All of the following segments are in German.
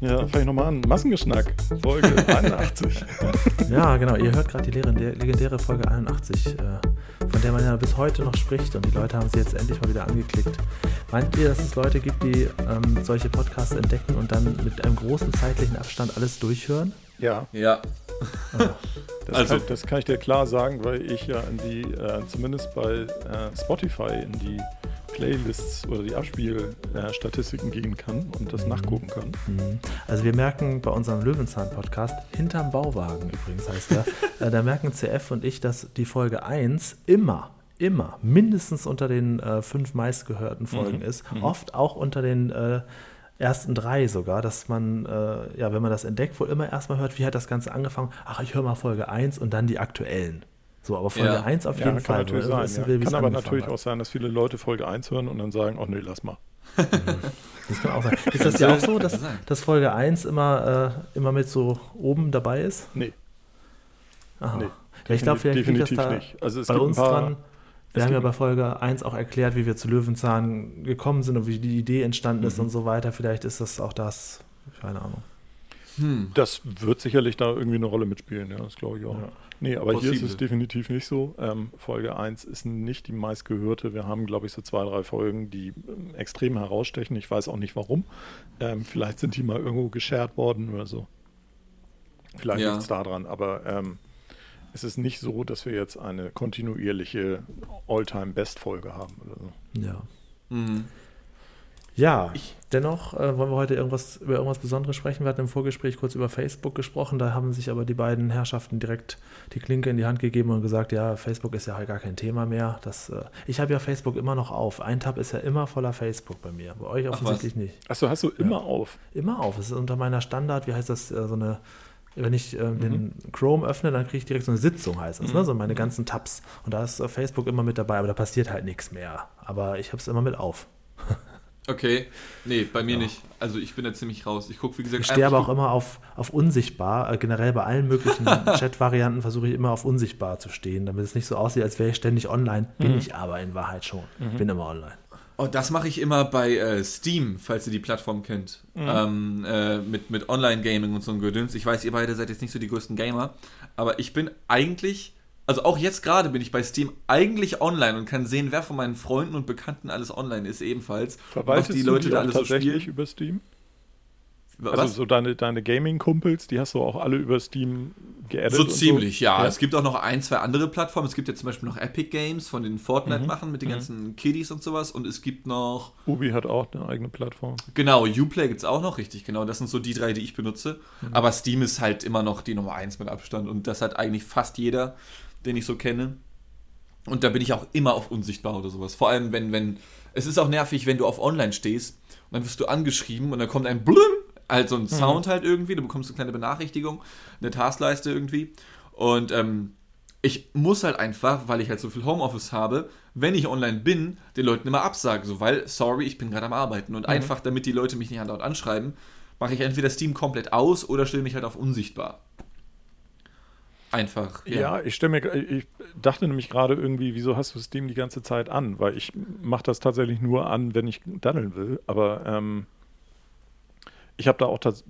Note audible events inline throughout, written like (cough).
Ja, fange ich nochmal an. Massengeschnack, Folge (laughs) 81. Ja, genau. Ihr hört gerade die legendäre Folge 81, äh, von der man ja bis heute noch spricht und die Leute haben sie jetzt endlich mal wieder angeklickt. Meint ihr, dass es Leute gibt, die ähm, solche Podcasts entdecken und dann mit einem großen zeitlichen Abstand alles durchhören? Ja. Ja. Das, Also- kann, das kann ich dir klar sagen, weil ich ja in die, äh, zumindest bei äh, Spotify, in die Playlists oder die Abspielstatistiken gehen kann und das nachgucken kann. Mhm. Also wir merken bei unserem Löwenzahn-Podcast, hinterm Bauwagen übrigens heißt der, (laughs) äh, da merken CF und ich, dass die Folge 1 immer, immer mindestens unter den äh, fünf meistgehörten Folgen Mhm. ist. Oft auch unter den äh, ersten drei sogar, dass man, äh, ja, wenn man das entdeckt, wohl immer erstmal hört, wie hat das Ganze angefangen? Ach, ich höre mal Folge 1 und dann die aktuellen. So, aber Folge Ja. 1 auf Ja, jeden kann Fall. natürlich weil man sein. wissen Ja. will, wie es Kann aber natürlich hat. auch sein, dass viele Leute Folge 1 hören und dann sagen, oh nee, lass mal. (laughs) Das kann auch sein. Ist das (laughs) ja auch so, dass, dass Folge 1 immer, äh, immer mit so oben dabei ist? Nee, Aha. nee. Ja, ich glaube, vielleicht liegt definitiv das da nicht. Also es bei gibt uns ein paar, dran. Wir haben ja bei Folge 1 auch erklärt, wie wir zu Löwenzahn gekommen sind und wie die Idee entstanden ist Mhm. und so weiter. Vielleicht ist das auch das, keine Ahnung. Hm. Das wird sicherlich da irgendwie eine Rolle mitspielen, ja, das glaube ich auch. Ja. Nee, aber hier ist Possible. es definitiv nicht so. Ähm, Folge 1 ist nicht die meistgehörte. Wir haben, glaube ich, so zwei, drei Folgen, die ähm, extrem herausstechen. Ich weiß auch nicht warum. Ähm, vielleicht sind die mal irgendwo geshared worden oder so. Vielleicht Ja. liegt es daran, aber ähm, es ist nicht so, dass wir jetzt eine kontinuierliche All-Time-Best-Folge haben oder so. Ja. Mhm. Ja, dennoch äh, wollen wir heute irgendwas über irgendwas Besonderes sprechen. Wir hatten im Vorgespräch kurz über Facebook gesprochen, da haben sich aber die beiden Herrschaften direkt die Klinke in die Hand gegeben und gesagt, ja, Facebook ist ja gar kein Thema mehr. Das, äh, ich habe ja Facebook immer noch auf. Ein Tab ist ja immer voller Facebook bei mir. Bei euch Ach, offensichtlich nicht. Achso, hast du immer auf? Immer auf. Es ist unter meiner Standard, wie heißt das, äh, so eine, wenn ich äh, den Chrome öffne, dann kriege ich direkt so eine Sitzung, heißt das, ne? so meine ganzen Tabs. Und da ist äh, Facebook immer mit dabei, aber da passiert halt nichts mehr. Aber ich habe es immer mit auf. (laughs) Okay. Nee, bei mir nicht. Also ich bin da ziemlich raus. Ich gucke, wie gesagt, Ich stehe aber auch immer auf, auf unsichtbar. Äh, generell bei allen möglichen (laughs) Chat-Varianten versuche ich immer auf unsichtbar zu stehen, damit es nicht so aussieht, als wäre ich ständig online. Bin ich aber in Wahrheit schon. Bin immer online. Oh, das mache ich immer bei äh, Steam, falls ihr die Plattform kennt. Ähm, äh, mit mit Online-Gaming und so ein Gedöns. Ich weiß, ihr beide seid jetzt nicht so die größten Gamer, aber ich bin eigentlich, also auch jetzt gerade bin ich bei Steam eigentlich online und kann sehen, wer von meinen Freunden und Bekannten alles online ist ebenfalls. Verwaltest was die du Leute die da alles so tatsächlich spielen. über Steam? Was? Also so deine, deine Gaming-Kumpels, die hast du auch alle über Steam geaddet? So ziemlich, ja. Ja. Es gibt auch noch ein, zwei andere Plattformen. Es gibt ja zum Beispiel noch Epic Games von den Fortnite machen mit den ganzen Kiddies und sowas. Und es gibt noch, Ubi hat auch eine eigene Plattform. genau, Uplay gibt es auch noch, richtig, genau. Das sind so die drei, die ich benutze. Aber Steam ist halt immer noch die Nummer eins mit Abstand. Und das hat eigentlich fast jeder, den ich so kenne. Und da bin ich auch immer auf unsichtbar oder sowas. Vor allem, wenn, wenn, es ist auch nervig, wenn du auf Online stehst und dann wirst du angeschrieben und dann kommt ein Blüm, also ein Sound halt irgendwie, du bekommst eine kleine Benachrichtigung, eine Taskleiste irgendwie. Und ähm, ich muss halt einfach, weil ich halt so viel Homeoffice habe, wenn ich online bin, den Leuten immer absagen, so, weil, sorry, ich bin gerade am Arbeiten. Und einfach, damit die Leute mich nicht andauernd anschreiben, mache ich entweder Steam komplett aus oder stelle mich halt auf unsichtbar. Einfach. Ja, ich stelle mir, ich dachte nämlich gerade irgendwie, wieso hast du Steam die ganze Zeit an? Weil ich mache das tatsächlich nur an, wenn ich daddeln will. Aber ähm, ich habe da auch tats-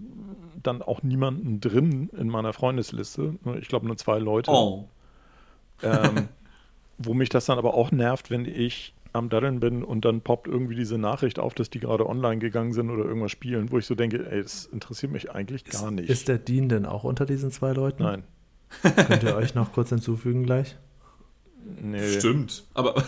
dann auch niemanden drin in meiner Freundesliste. Ich glaube nur zwei Leute. Oh. Ähm, (laughs) wo mich das dann aber auch nervt, wenn ich am Daddeln bin und dann poppt irgendwie diese Nachricht auf, dass die gerade online gegangen sind oder irgendwas spielen, wo ich so denke, ey, das interessiert mich eigentlich gar nicht. Ist der Dean denn auch unter diesen zwei Leuten? Nein. Könnt ihr euch noch kurz hinzufügen gleich? Nee. Stimmt. Aber. (laughs)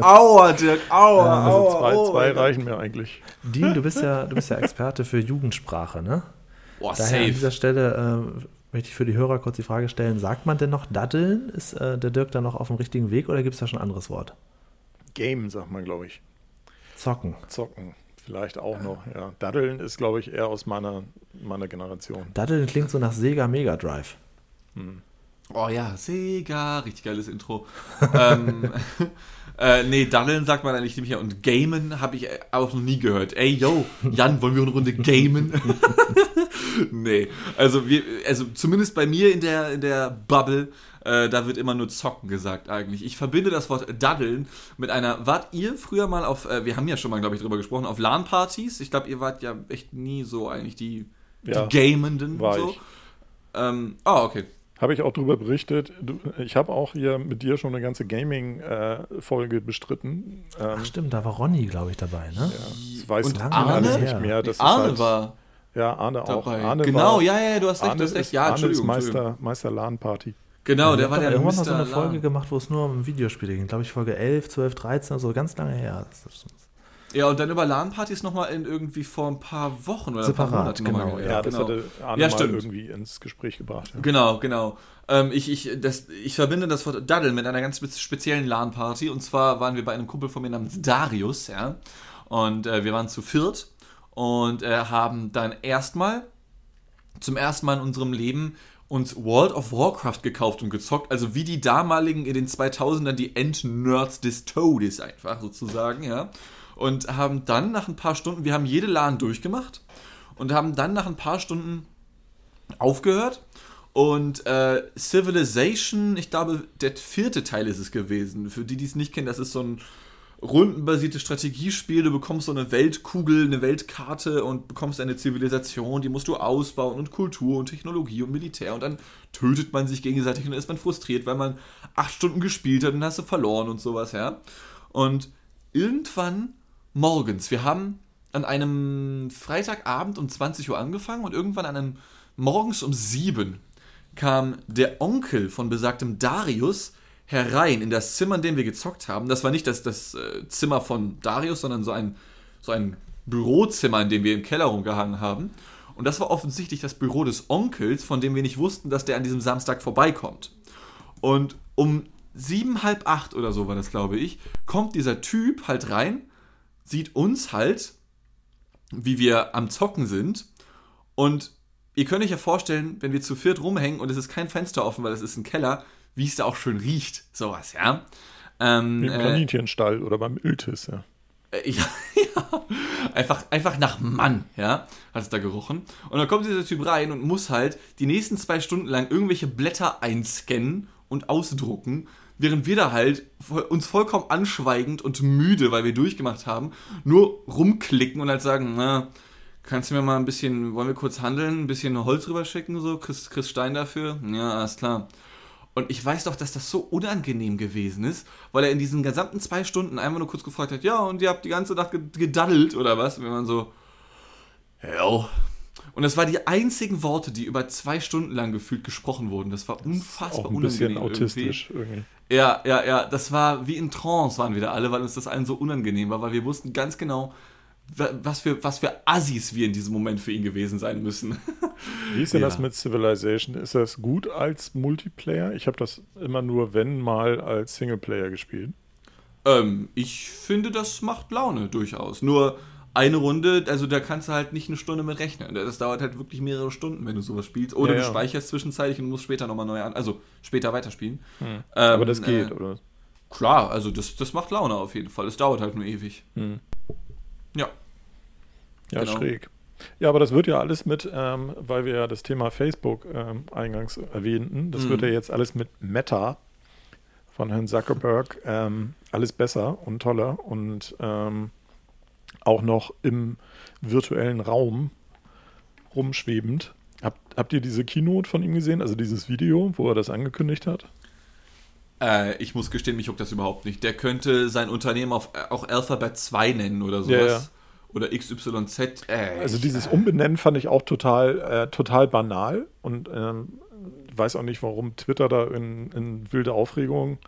aua, Dirk, aua, Also aua. zwei, oh zwei reichen mir eigentlich. Dean, du bist ja, du bist ja Experte für Jugendsprache, ne? Boah, Daher an dieser safe. Stelle äh, möchte ich für die Hörer kurz die Frage stellen: Sagt man denn noch daddeln? Ist äh, der Dirk da noch auf dem richtigen Weg oder gibt es da schon ein anderes Wort? Game, sagt man, glaube ich. Zocken. Zocken. Vielleicht auch noch, ja. Daddeln ist, glaube ich, eher aus meiner, meiner Generation. Daddeln klingt so nach Sega Mega Drive. Oh ja, Sega, richtig geiles Intro. (laughs) ähm, äh, nee, Daddeln sagt man eigentlich nicht mehr. Und Gamen habe ich auch noch nie gehört. Ey, yo, Jan, wollen wir eine Runde gamen? (laughs) nee, also, wir, also zumindest bei mir in der, in der Bubble, äh, da wird immer nur zocken gesagt eigentlich. Ich verbinde das Wort Daddeln mit einer, wart ihr früher mal auf, äh, wir haben ja schon mal, glaube ich, drüber gesprochen, auf LAN-Partys? Ich glaube, ihr wart ja echt nie so eigentlich die, Ja, die Gamenden. war so. ich. Ähm, ah, okay. Habe ich auch drüber berichtet. Du, ich habe auch hier mit dir schon eine ganze Gaming-Folge bestritten. Ähm, Ach stimmt, da war Ronny, glaube ich, dabei, ne? ja, das weiß Und ich Arne? nicht mehr. Das Arne halt, war Ja, Arne auch. dabei. Arne genau, war, ja, ja, du hast recht, Arne du hast recht. ist, Ja, Arne ist. Meister, Meister LAN-Party. Genau, Ja, der ich war der irgendwann Mr. so eine Lan. Folge gemacht, wo es nur um Videospiele ging. Glaube ich, Folge 11, 12, 13, also ganz lange her. Das ist- Ja, und dann über LAN-Partys nochmal in irgendwie vor ein paar Wochen oder ein paar Separat, Monaten nochmal. genau, ge- Ja, das genau. hatte Arne Ja, mal stimmt. irgendwie ins Gespräch gebracht. Ja. Genau, genau. Ähm, ich, ich, das, ich verbinde das Wort Daddeln mit einer ganz spe- speziellen LAN-Party. Und zwar waren wir bei einem Kumpel von mir namens Darius, ja. Und äh, wir waren zu viert und äh, haben dann erstmal, zum ersten Mal in unserem Leben, uns World of Warcraft gekauft und gezockt. Also wie die damaligen in den 2000ern die Endnerds des Todes einfach sozusagen, ja. Und haben dann nach ein paar Stunden, wir haben jede LAN durchgemacht und haben dann nach ein paar Stunden aufgehört. Und äh, Civilization, ich glaube, der vierte Teil ist es gewesen. Für die, die es nicht kennen, das ist so ein rundenbasiertes Strategiespiel. Du bekommst so eine Weltkugel, eine Weltkarte und bekommst eine Zivilisation, die musst du ausbauen und Kultur und Technologie und Militär. Und dann tötet man sich gegenseitig und dann ist man frustriert, weil man acht Stunden gespielt hat und dann hast du verloren und sowas, ja. Und irgendwann morgens, wir haben an einem Freitagabend um 20 Uhr angefangen und irgendwann an einem morgens um 7 kam der Onkel von besagtem Darius herein in das Zimmer, in dem wir gezockt haben. Das war nicht das, das äh, Zimmer von Darius, sondern so ein, so ein Bürozimmer, in dem wir im Keller rumgehangen haben. Und das war offensichtlich das Büro des Onkels, von dem wir nicht wussten, dass der an diesem Samstag vorbeikommt. Und um sieben, halb acht oder so war das, glaube ich, kommt dieser Typ halt rein, sieht uns halt, wie wir am Zocken sind. Und ihr könnt euch ja vorstellen, wenn wir zu viert rumhängen und es ist kein Fenster offen, weil es ist ein Keller, wie es da auch schön riecht. Sowas, ja. Ähm, im äh, Kaninchenstall oder beim Iltis, ja. äh, (laughs) Ja, ja. Einfach, einfach nach Mann, ja, hat es da gerochen. Und dann kommt dieser Typ rein und muss halt die nächsten zwei Stunden lang irgendwelche Blätter einscannen und ausdrucken, während wir da halt uns vollkommen anschweigend und müde, weil wir durchgemacht haben, nur rumklicken und halt sagen, na, kannst du mir mal ein bisschen, wollen wir kurz handeln, ein bisschen Holz rüber schicken, so, Chris, Chris Stein dafür? Ja, alles klar. Und ich weiß doch, dass das so unangenehm gewesen ist, weil er in diesen gesamten zwei Stunden einfach nur kurz gefragt hat, ja, und ihr habt die ganze Nacht ge- gedaddelt oder was? Und wir waren so, ja. Und das waren die einzigen Worte, die über zwei Stunden lang gefühlt gesprochen wurden. Das war unfassbar Auch ein bisschen unangenehm autistisch irgendwie. Ja, ja, ja, das war wie in Trance waren wir da alle, weil uns das allen so unangenehm war, weil wir wussten ganz genau, wa- was für, was für Assis wir in diesem Moment für ihn gewesen sein müssen. Wie ist denn Ja. das mit Civilization? Ist das gut als Multiplayer? Ich habe das immer nur, wenn mal, als Singleplayer gespielt. Ähm, ich finde, das macht Laune durchaus. Nur eine Runde, also da kannst du halt nicht eine Stunde mit rechnen. Das dauert halt wirklich mehrere Stunden, wenn du sowas spielst. Oder Ja, du ja. speicherst zwischenzeitlich und musst später nochmal neu an, also später weiterspielen. Ähm, Aber das geht, äh, oder? Klar, also das, das macht Laune auf jeden Fall. Es dauert halt nur ewig. Hm. Ja. Ja, genau. schräg. Ja, aber das wird ja alles mit, ähm, weil wir ja das Thema Facebook ähm, eingangs erwähnten, das Mhm. wird ja jetzt alles mit Meta von Herrn Zuckerberg ähm, alles besser und toller und ähm, auch noch im virtuellen Raum rumschwebend. Habt, habt ihr diese Keynote von ihm gesehen, also dieses Video, wo er das angekündigt hat? Äh, ich muss gestehen, mich juckt das überhaupt nicht. Der könnte sein Unternehmen auf, äh, auch Alphabet 2 nennen oder sowas. Ja, ja. Oder XYZ. Äh, Also dieses Umbenennen fand ich auch total, äh, total banal und ähm, weiß auch nicht, warum Twitter da in, in wilde Aufregung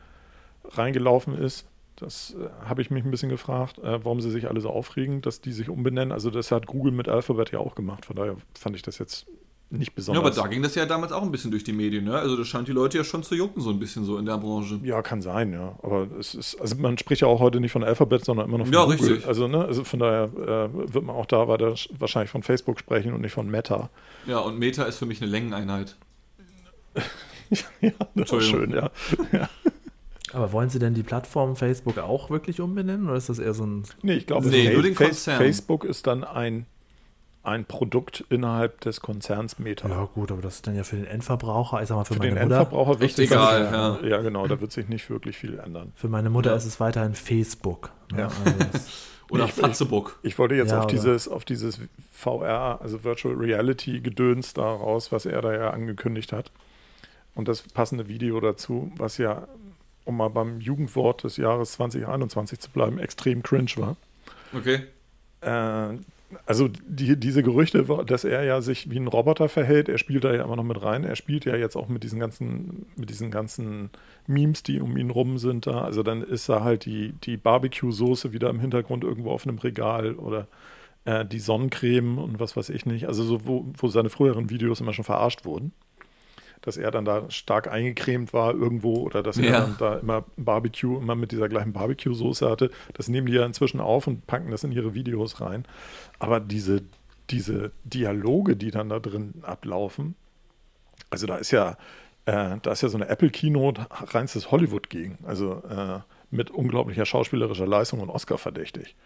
reingelaufen ist. Das äh, habe ich mich ein bisschen gefragt, äh, warum sie sich alle so aufregen, dass die sich umbenennen. Also das hat Google mit Alphabet ja auch gemacht. Von daher fand ich das jetzt nicht Ja, besonders. aber da ging das ja damals auch ein bisschen durch die Medien, ne? Also das scheint die Leute ja schon zu jucken, so ein bisschen so in der Branche. Ja, kann sein, ja. Aber es ist, also man spricht ja auch heute nicht von Alphabet, sondern immer noch von Ja, Google. richtig. Also, ne, also von daher äh, wird man auch da weiter wahrscheinlich von Facebook sprechen und nicht von Meta. Ja, und Meta ist für mich eine Längeneinheit. (laughs) ja, das ist schön, ja. (laughs) ja. Aber wollen Sie denn die Plattform Facebook auch wirklich umbenennen oder ist das eher so ein. Nee, ich glaube, Nee, nur den Konzern. Facebook ist dann ein, ein Produkt innerhalb des Konzerns Meta. Ja, gut, aber das ist dann ja für den Endverbraucher, ich sag mal, für, Für meine den Mutter. Endverbraucher wird sich egal, ja. ja. genau, da wird sich nicht wirklich viel ändern. Für meine Mutter Ja. ist es weiterhin Facebook. ne? Ja. Also (laughs) Oder Ich- Fatzebook. Ich wollte jetzt Ja, auf dieses, auf dieses VR, also Virtual Reality Gedöns da raus, was er da ja angekündigt hat. Und das passende Video dazu, was ja, um mal beim Jugendwort des Jahres 2021 zu bleiben, extrem cringe war. Okay. Äh, also die, diese Gerüchte, dass er ja sich wie ein Roboter verhält, er spielt da ja immer noch mit rein. Er spielt ja jetzt auch mit diesen ganzen, mit diesen ganzen Memes, die um ihn rum sind da. Also dann ist da halt die, die Barbecue-Soße wieder im Hintergrund irgendwo auf einem Regal oder äh, die Sonnencreme und was weiß ich nicht. Also so, wo, wo seine früheren Videos immer schon verarscht wurden. Dass er dann da stark eingecremt war irgendwo oder dass er Ja. dann da immer Barbecue, immer mit dieser gleichen Barbecue-Soße hatte. Das nehmen die ja inzwischen auf und packen das in ihre Videos rein. Aber diese, diese Dialoge, die dann da drin ablaufen, also da ist ja, äh, da ist ja so eine Apple Keynote reinstes Hollywood gegen. Also äh, mit unglaublicher schauspielerischer Leistung und Oscar verdächtig.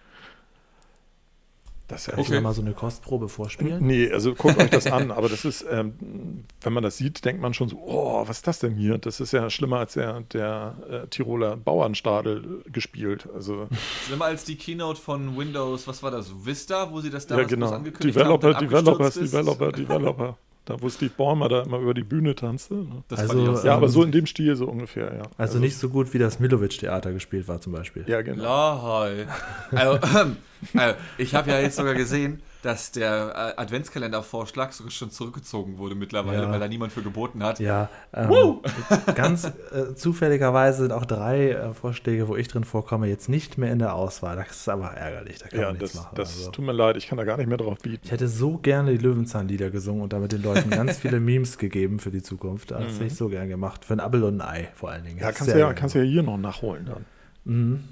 Das ist ja Okay. mal so eine Kostprobe vorspielen? Nee, also guckt euch das an, (laughs) aber das ist, ähm, wenn man das sieht, denkt man schon so, oh, was ist das denn hier? Das ist ja schlimmer als der, der äh, Tiroler Bauernstadel äh, gespielt. Also (laughs) Schlimmer als die Keynote von Windows, was war das? Vista, wo sie das ja, damals genau. groß angekündigt Developer, haben. Developers, ist. Developer, (laughs) Developer. Da, wo Steve Ballmer da immer über die Bühne tanzte. Ne? Das Also, fand ich auch Ja, Ähm, aber so in dem Stil so ungefähr, ja. Also, nicht so gut, wie das Milovic-Theater gespielt war, zum Beispiel. Ja, genau. Lol. Also, (clears throat) (laughs) also, ich habe ja jetzt sogar gesehen, dass der äh, Adventskalendervorschlag sogar schon zurückgezogen wurde mittlerweile, Ja. weil da niemand für geboten hat. Ja, ähm, (laughs) ganz äh, zufälligerweise sind auch drei äh, Vorschläge, wo ich drin vorkomme, jetzt nicht mehr in der Auswahl. Das ist aber ärgerlich, da kann Ja, man nichts das, machen. das also. tut mir leid, ich kann da gar nicht mehr drauf bieten. Ich hätte so gerne die Löwenzahnlieder gesungen und damit den Leuten ganz (laughs) viele Memes gegeben für die Zukunft. Das hätte ich so gern gemacht. Für ein Apfel und ein Ei vor allen Dingen. Ja, kannst du ja, kannst ja hier noch nachholen dann. Mhm.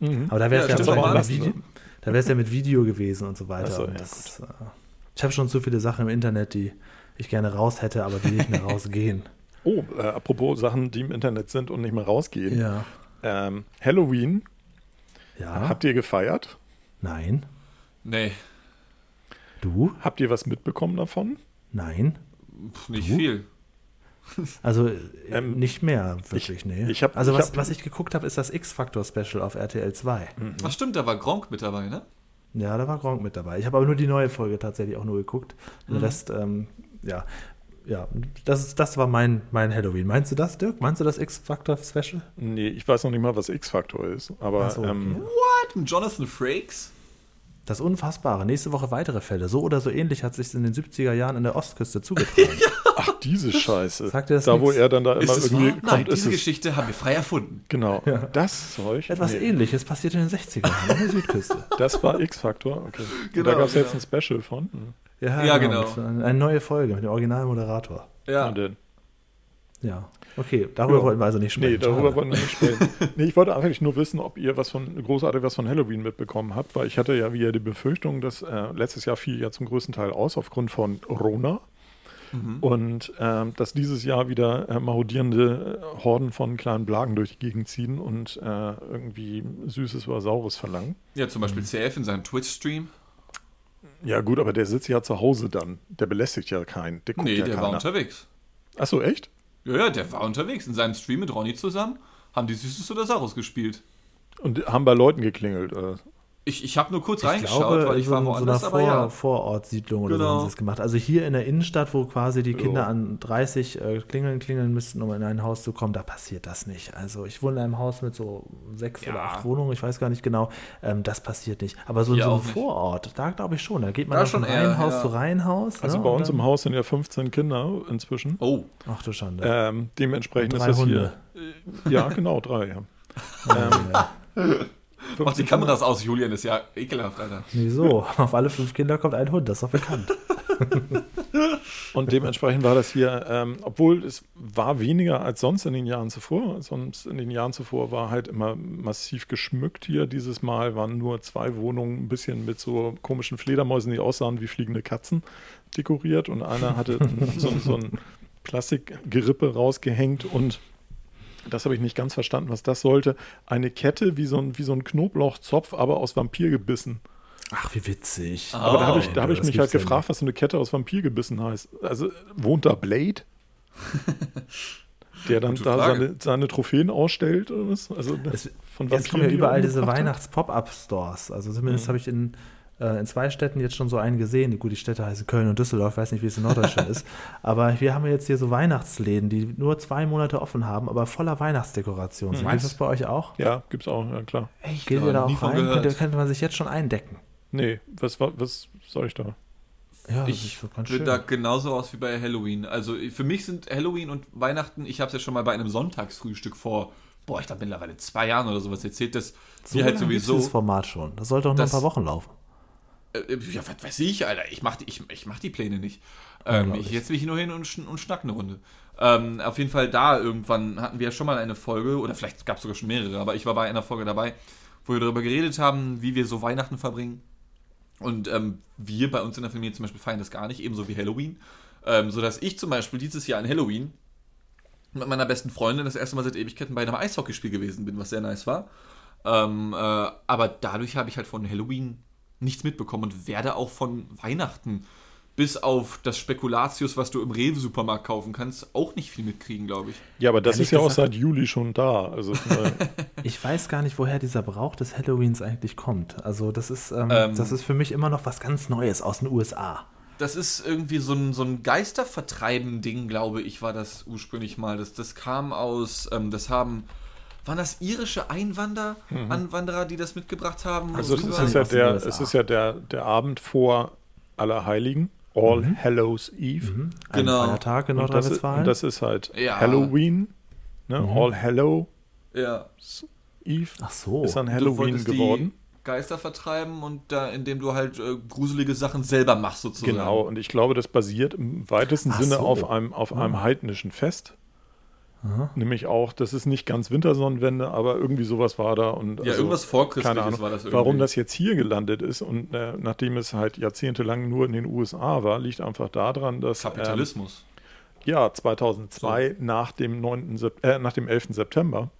Mhm. Aber da wäre es Ja, ja, aber mit anders, Video, ne? Da wäre es ja mit Video gewesen und so weiter. So, und ja, das, äh, ich habe schon zu viele Sachen im Internet, die ich gerne raus hätte, aber die nicht mehr rausgehen. (laughs) Oh, äh, apropos Sachen, die im Internet sind und nicht mehr rausgehen. Ja. Ähm, Halloween, Ja. habt ihr gefeiert? Nein. Nee, Du? Habt ihr was mitbekommen davon? Nein. pf, nicht Du? viel. (laughs) Also äh, Ähm, nicht mehr, wirklich, nee. ich hab- also ich was, hab- was ich geguckt habe, ist das X-Factor-Special auf RTL 2. Ach stimmt, da war Gronk mit dabei, ne? Ja, da war Gronk mit dabei. Ich habe aber nur die neue Folge tatsächlich auch nur geguckt. Den Mhm. Rest, ähm, ja. Ja, das, ist, das war mein, mein Halloween. Meinst du das, Dirk? Meinst du das X-Factor-Special? Nee, ich weiß noch nicht mal, was X-Faktor ist. Aber so, okay. ähm, What? Mit Jonathan Frakes? Das Unfassbare. Nächste Woche weitere Fälle. So oder so ähnlich hat sich in den 70er Jahren in der Ostküste zugetragen. (laughs) ach, diese (laughs) Scheiße. Sagt dir das da, wo nix? er dann da immer Ist es irgendwie? Nein, kommt, ist diese es. Geschichte haben wir frei erfunden. Genau, das Zeug. Etwas nee, ähnliches passiert in den 60ern an der Südküste. (laughs) Das war X-Faktor, okay. Und Genau, da gab es jetzt genau. ein Special von. Hm. Ja, genau. mit- Eine, eine neue Folge mit dem Originalmoderator. Ja. Und dann- Ja. Okay, darüber Ja. wollten wir also nicht sprechen. Nee, darüber wollen wir nicht (laughs) sprechen. nee, ich wollte eigentlich nur wissen, ob ihr was von großartig was von Halloween mitbekommen habt, weil ich hatte ja wieder die Befürchtung, dass äh, letztes Jahr fiel ja zum größten Teil aus aufgrund von Rona. Mhm. Und ähm, dass dieses Jahr wieder äh, marodierende äh, Horden von kleinen Blagen durch die Gegend ziehen und äh, irgendwie Süßes oder Saures verlangen. Ja, zum Beispiel CF in seinem Twitch-Stream. Ja, gut, aber der sitzt ja zu Hause dann. Der belästigt ja keinen. Der guckt Nee, ja der war keiner. unterwegs. Achso, echt? Ja, ja, der war unterwegs. In seinem Stream mit Ronny zusammen haben die Süßes oder Saurus gespielt. Und haben bei Leuten geklingelt. Äh. Ich, ich habe nur kurz Ich reingeschaut, glaube, weil ich so, war in so einer woanders, aber Vor ja. Vorortsiedlung oder so Genau. haben sie es gemacht. Also hier in der Innenstadt, wo quasi die Kinder Ja. an 30 äh, klingeln, klingeln müssten, um in ein Haus zu kommen, da passiert das nicht. Also ich wohne in einem Haus mit so sechs Ja. oder acht Wohnungen, ich weiß gar nicht genau. Ähm, das passiert nicht. Aber so in Hier so nicht. Vorort, da glaube ich schon. Da geht man Da dann von Reihenhaus ja. zu Reihenhaus. Also ne, bei uns dann- im Haus sind ja 15 Kinder inzwischen. Oh, Ach du Schande. Ähm, dementsprechend ist drei das Hunde. hier. Ja, genau, drei. Ja. (laughs) ähm, ja. Mach die Kameras aus, Julian, ist ja ekelhaft, Alter. Wieso? Auf alle fünf Kinder kommt ein Hund, das ist doch bekannt. (laughs) Und dementsprechend war das hier, ähm, obwohl es war weniger als sonst in den Jahren zuvor. Sonst in den Jahren zuvor war halt immer massiv geschmückt hier. Dieses Mal waren nur zwei Wohnungen ein bisschen mit so komischen Fledermäusen, die aussahen wie fliegende Katzen, dekoriert. Und einer hatte so, so ein Plastikgerippe rausgehängt und das habe ich nicht ganz verstanden, was das sollte. Eine Kette wie so ein, wie so ein Knoblauchzopf, aber aus Vampirgebissen. Ach, wie witzig. Aber da habe ich, da hab Oh, ich das mich halt gefragt, was so eine Kette aus Vampirgebissen heißt. Also wohnt da Blade? Der dann Gute da seine, seine Trophäen ausstellt oder was? Also Es, von jetzt kommen ja die er überall diese? Weihnachts-Pop-Up-Stores. Also zumindest Mhm. habe ich in, in zwei Städten jetzt schon so einen gesehen. Gut, die Städte heißen Köln und Düsseldorf, weiß nicht, wie es in Norddeutschland (laughs) ist. Aber wir haben jetzt hier so Weihnachtsläden, die nur zwei Monate offen haben, aber voller Weihnachtsdekoration sind. Mhm. Ist das bei euch auch? Ja, gibt's auch, ja klar. Echt? Geht ihr da auch rein? Könnte, könnte man sich jetzt schon eindecken. Nee, was, was soll ich da? Ja, das Ich so bin da genauso aus wie bei Halloween. Also für mich sind Halloween und Weihnachten, ich habe es ja schon mal bei einem Sonntagsfrühstück vor, boah, ich glaube mittlerweile zwei Jahren oder sowas erzählt, dass so wir halt sowieso. dieses Format schon. Das sollte auch nur ein Das- paar Wochen laufen. Äh, ja, was weiß ich, Alter. Ich mach die, ich, ich mach die Pläne nicht. Ähm, ich, ich. jetzt will ich nur hin und, schn und schnack eine Runde. Ähm, auf jeden Fall da irgendwann hatten wir ja schon mal eine Folge, oder vielleicht gab es sogar schon mehrere, aber ich war bei einer Folge dabei, wo wir darüber geredet haben, wie wir so Weihnachten verbringen. Und ähm, wir bei uns in der Familie zum Beispiel feiern das gar nicht, ebenso wie Halloween. Ähm, sodass ich zum Beispiel dieses Jahr an Halloween mit meiner besten Freundin das erste Mal seit Ewigkeiten bei einem Eishockeyspiel gewesen bin, was sehr nice war. Ähm, äh, aber dadurch habe ich halt von Halloween nichts mitbekommen und werde auch von Weihnachten bis auf das Spekulatius, was du im Rewe-Supermarkt kaufen kannst, auch nicht viel mitkriegen, glaube ich. Ja, aber das Ehrlich ist ja auch seit Juli schon da. Also (laughs) Ich weiß gar nicht, woher dieser Brauch des Halloweens eigentlich kommt. Also das ist, ähm, Ähm. das ist für mich immer noch was ganz Neues aus den USA. Das ist irgendwie so ein, so ein Geistervertreiben-Ding, glaube ich, war das ursprünglich mal. Das, das kam aus, ähm, das haben, waren das irische Einwander, Anwanderer, die das mitgebracht haben? also es ist, ja der, es ist ja der, der Abend vor Allerheiligen, All Hallows Eve. Mhm. Genau. Ein Feiertag in Und das, ist, Nordrhein-Westfalen. und das ist halt Ja. Halloween, ne? Mhm. All Hallow ja. Eve Ach so. ist dann Du Halloween wolltest geworden. Die Geister vertreiben und da, indem du halt äh, gruselige Sachen selber machst, sozusagen. Genau, und ich glaube, das basiert im weitesten Ach Sinne so. auf einem, auf einem Ah. heidnischen Fest. Aha. Nämlich auch, das ist nicht ganz Wintersonnenwende, aber irgendwie sowas war da. Und Ja, also, irgendwas vorchristliches keine Ahnung, war das irgendwie. Warum das jetzt hier gelandet ist und äh, nachdem es halt jahrzehntelang nur in den USA war, liegt einfach daran, dass ähm, Kapitalismus. ja 2002 nach dem 9. Sep äh, nach dem 11. September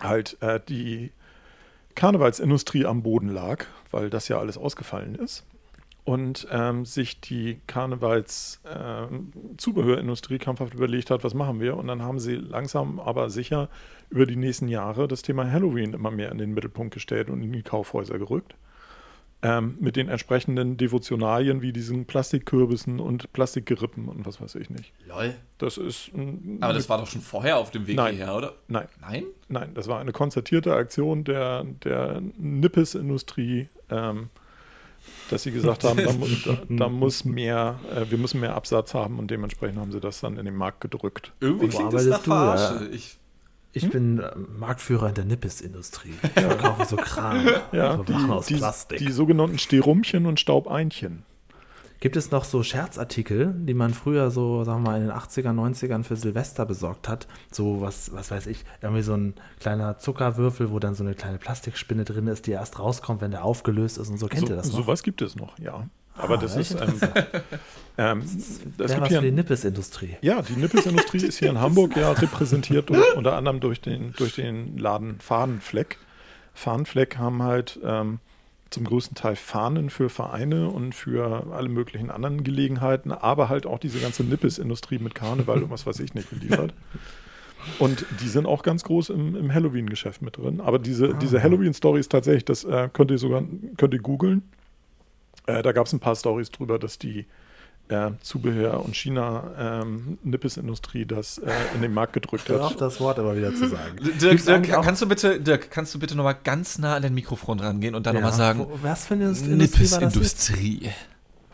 halt äh, die Karnevalsindustrie am Boden lag, weil das ja alles ausgefallen ist und ähm, sich die Karnevals-Zubehörindustrie krampfhaft überlegt hat, was machen wir? Und dann haben sie langsam, aber sicher über die nächsten Jahre das Thema Halloween immer mehr in den Mittelpunkt gestellt und in die Kaufhäuser gerückt. Ähm, mit den entsprechenden Devotionalien wie diesen Plastikkürbissen und Plastikgerippen und was weiß ich nicht. Lol. Das ist. ein- Aber das war doch schon vorher auf dem Weg Nein. hierher, oder? Nein, Nein? nein, das war eine konzertierte Aktion der, der Nippes-Industrie, ähm, dass sie gesagt haben, da, mu da, (laughs) da muss mehr, äh, wir müssen mehr Absatz haben und dementsprechend haben sie das dann in den Markt gedrückt. Irgendwie Wo klingt das nach arbeitest du, ja? Verarsche. Ich, Ich bin äh, Marktführer in der Nippes-Industrie. Ich verkaufe so Kram. Ja, so Sachen aus die, die, Plastik. die sogenannten Sterumchen und Staubeinchen. Gibt es noch so Scherzartikel, die man früher so, sagen wir mal, in den 80er, 90ern für Silvester besorgt hat? So was, was weiß ich, irgendwie so ein kleiner Zuckerwürfel, wo dann so eine kleine Plastikspinne drin ist, die erst rauskommt, wenn der aufgelöst ist und so. Kennt so, ihr das noch? Sowas gibt es noch, ja. Aber Ah, das ist. Ähm, (laughs) ähm, das Wäre gibt was für die Nippes-Industrie. Ja, die Nippes-Industrie ist hier in (laughs) Hamburg ja repräsentiert unter anderem durch den, durch den Laden Fahnenfleck. Fahnenfleck haben halt ähm, zum größten Teil Fahnen für Vereine und für alle möglichen anderen Gelegenheiten, aber halt auch diese ganze Nippes-Industrie mit Karneval und was weiß ich nicht geliefert. (laughs) Und die sind auch ganz groß im, im Halloween-Geschäft mit drin. Aber diese, diese Halloween-Story ist tatsächlich, das äh, könnt ihr sogar könnt ihr googeln. Äh, da gab es ein paar Stories drüber, dass die äh, Zubehör- und China-Nippes-Industrie das äh, in den Markt gedrückt hat. das Wort aber wieder zu sagen. (laughs) Dirk, Dirk, auch- kannst du bitte, Dirk, kannst du bitte nochmal ganz nah an dein Mikrofon rangehen und dann Ja, nochmal sagen, wo- Was für eine? Nippes-Industrie.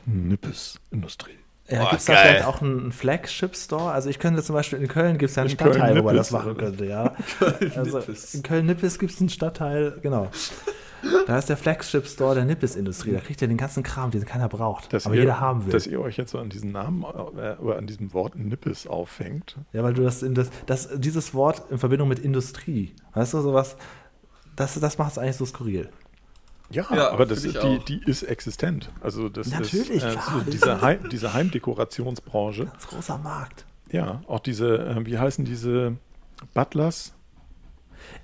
Nippes-Industrie. Ja, Boah, gibt es da vielleicht auch einen Flagship-Store? Also ich könnte zum Beispiel in Köln gibt es ja einen In Köln Stadtteil, wo man Nippes. das machen könnte, ja. (laughs) Also Nippes. in Köln-Nippes gibt es einen Stadtteil, genau. Da ist der Flagship-Store der Nippes-Industrie. Da kriegt ihr den ganzen Kram, den keiner braucht, Dass aber ihr, jeder haben will. Dass ihr euch jetzt so an diesen Namen äh, oder an diesem Wort Nippes aufhängt. Ja, weil du das, in das, das dieses Wort in Verbindung mit Industrie, weißt du, sowas, das, das macht es eigentlich so skurril. Ja, Ja, aber das, die, auch. die ist existent. Also das Natürlich, ist äh, klar. so diese, Heim, diese Heimdekorationsbranche. Ganz großer Markt. Ja, auch diese, äh, wie heißen diese Butlers?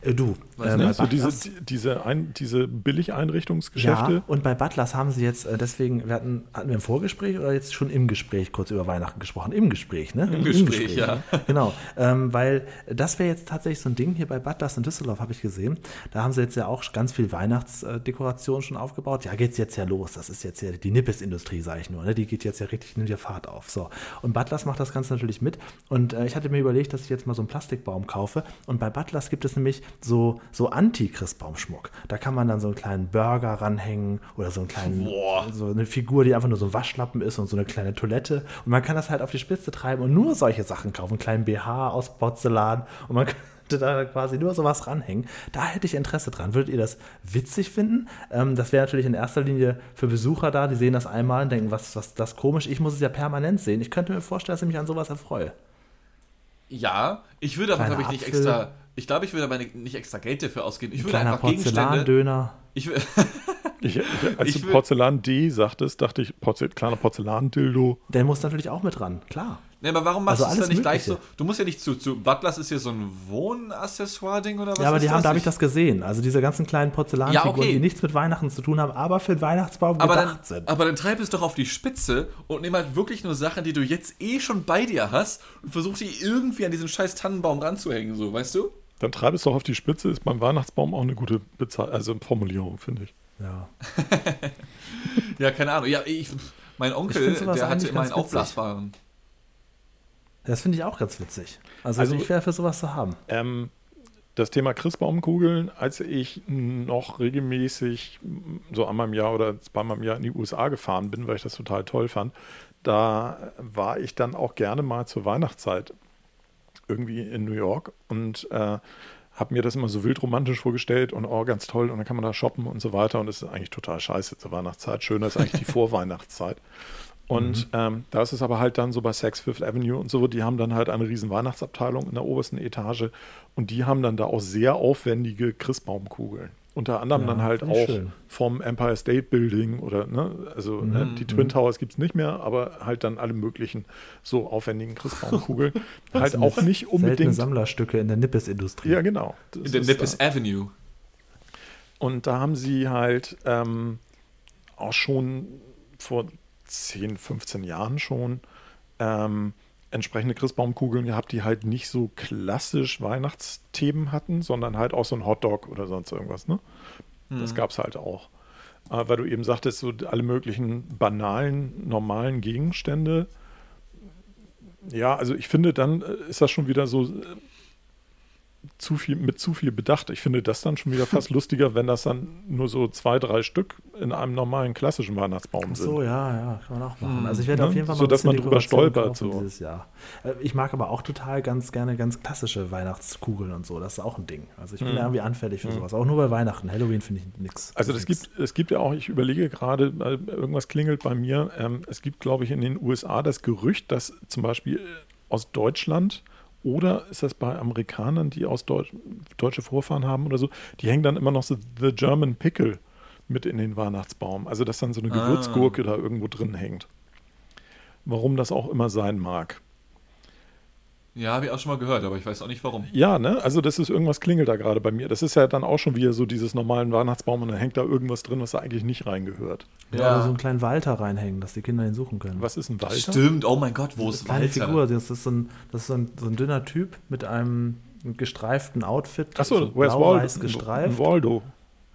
Äh, du, äh, ne? so diese, diese, ein, diese Billigeinrichtungsgeschäfte. Ja, und bei Butlers haben sie jetzt, äh, deswegen, wir hatten, hatten wir im Vorgespräch oder jetzt schon im Gespräch kurz über Weihnachten gesprochen? Im Gespräch, ne? Im, Im Gespräch, Gespräch, ja. Genau, ähm, weil das wäre jetzt tatsächlich so ein Ding hier bei Butlers in Düsseldorf, habe ich gesehen. Da haben sie jetzt ja auch ganz viel Weihnachtsdekoration schon aufgebaut. Ja, geht es jetzt ja los. Das ist jetzt ja die Nippes-Industrie, sage ich nur. Ne? Die geht jetzt ja richtig, nimmt ja Fahrt auf. So. Und Butlers macht das Ganze natürlich mit. Und äh, ich hatte mir überlegt, dass ich jetzt mal so einen Plastikbaum kaufe. Und bei Butlers gibt es nämlich so, so Anti-Christbaumschmuck. Da kann man dann so einen kleinen Burger ranhängen oder so einen kleinen, Boah. so eine Figur, die einfach nur so ein Waschlappen ist und so eine kleine Toilette. Und man kann das halt auf die Spitze treiben und nur solche Sachen kaufen. Einen kleinen BH aus Porzellan und man (laughs) könnte da quasi nur sowas ranhängen. Da hätte ich Interesse dran. Würdet ihr das witzig finden? Ähm, das wäre natürlich in erster Linie für Besucher da, die sehen das einmal und denken, was, was das komisch. Ich muss es ja permanent sehen. Ich könnte mir vorstellen, dass ich mich an sowas erfreue. Ja, ich würde aber, glaube ich, nicht extra ich glaube, ich würde aber nicht extra Geld dafür ausgeben. Ich würde einfach Porzellandöner. Ich, (laughs) ich, als ich du Porzellan D sagtest, dachte ich, Porzel kleiner Porzellandildo. Der muss natürlich auch mit ran, klar. Nee, aber warum machst also du es dann nicht Mögliche. gleich so? Du musst ja nicht zu, zu Butlers ist ja so ein Wohnaccessoire-Ding oder was? Ja, aber die haben, da habe ich das gesehen. Also diese ganzen kleinen Porzellanfiguren, ja, okay. die nichts mit Weihnachten zu tun haben, aber für den Weihnachtsbaum aber gedacht dann, sind. Aber dann treib es doch auf die Spitze und nimm halt wirklich nur Sachen, die du jetzt eh schon bei dir hast und versuch sie irgendwie an diesen scheiß Tannenbaum ranzuhängen, so, weißt du? Dann treib es doch auf die Spitze, ist beim Weihnachtsbaum auch eine gute Bezahl also Formulierung, finde ich. Ja. (laughs) ja, keine Ahnung. Ja, ich, mein Onkel, der hatte immer einen aufblasbaren. Das finde ich auch ganz witzig. Also, also ich wäre für sowas zu haben. Ähm, das Thema Christbaumkugeln, als ich noch regelmäßig so einmal im Jahr oder zweimal im Jahr in die USA gefahren bin, weil ich das total toll fand, da war ich dann auch gerne mal zur Weihnachtszeit irgendwie in New York und äh, habe mir das immer so wild romantisch vorgestellt und oh, ganz toll und dann kann man da shoppen und so weiter und es ist eigentlich total scheiße zur Weihnachtszeit. Schöner ist eigentlich die (laughs) Vorweihnachtszeit. Und mhm. ähm, da ist es aber halt dann so bei Saks Fifth Avenue und so, die haben dann halt eine riesen Weihnachtsabteilung in der obersten Etage und die haben dann da auch sehr aufwendige Christbaumkugeln. Unter anderem ja, dann halt auch schön. vom Empire State Building oder, ne, also mhm. ne, die mhm. Twin Towers gibt es nicht mehr, aber halt dann alle möglichen so aufwendigen Christbaumkugeln. (laughs) halt auch nicht unbedingt. Sammlerstücke in der Nippes-Industrie. Ja, genau. In der Nippes da. Avenue. Und da haben sie halt ähm, auch schon vor 10, 15 Jahren schon ähm, entsprechende Christbaumkugeln gehabt, die halt nicht so klassisch Weihnachtsthemen hatten, sondern halt auch so ein Hotdog oder sonst irgendwas. Ne? Mhm. Das gab es halt auch. Äh, weil du eben sagtest, so alle möglichen banalen, normalen Gegenstände. Ja, also ich finde, dann äh, ist das schon wieder so äh, zu viel, mit zu viel Bedacht. Ich finde das dann schon wieder fast (laughs) lustiger, wenn das dann nur so zwei, drei Stück in einem normalen klassischen Weihnachtsbaum sind. so, ja, ja, kann man auch machen. Also ich werde ne? auf jeden Fall mal so, dass man drüber stolpert so. dieses Jahr. Äh, ich mag aber auch total ganz gerne ganz klassische Weihnachtskugeln und so. Das ist auch ein Ding. Also ich bin hm. irgendwie anfällig für hm. sowas. Auch nur bei Weihnachten. Halloween finde ich nichts. Also es gibt, es gibt ja auch, ich überlege gerade, irgendwas klingelt bei mir. Ähm, es gibt, glaube ich, in den USA das Gerücht, dass zum Beispiel aus Deutschland oder ist das bei Amerikanern, die aus Deutsch, deutsche Vorfahren haben oder so, die hängen dann immer noch so The German Pickle mit in den Weihnachtsbaum. Also dass dann so eine ah. Gewürzgurke da irgendwo drin hängt. Warum das auch immer sein mag. Ja, habe ich auch schon mal gehört, aber ich weiß auch nicht warum. Ja, ne? Also das ist irgendwas klingelt da gerade bei mir. Das ist ja dann auch schon wieder so dieses normalen Weihnachtsbaum und dann hängt da irgendwas drin, was da eigentlich nicht reingehört. Ja, ja. oder so einen kleinen Walter reinhängen, dass die Kinder ihn suchen können. Was ist ein Walter? Stimmt, oh mein Gott, wo ist Walter? Figur, das ist so ein, das ist so ein, so ein dünner Typ mit einem gestreiften Outfit. Achso, so where's Waldo? gestreift. Waldo.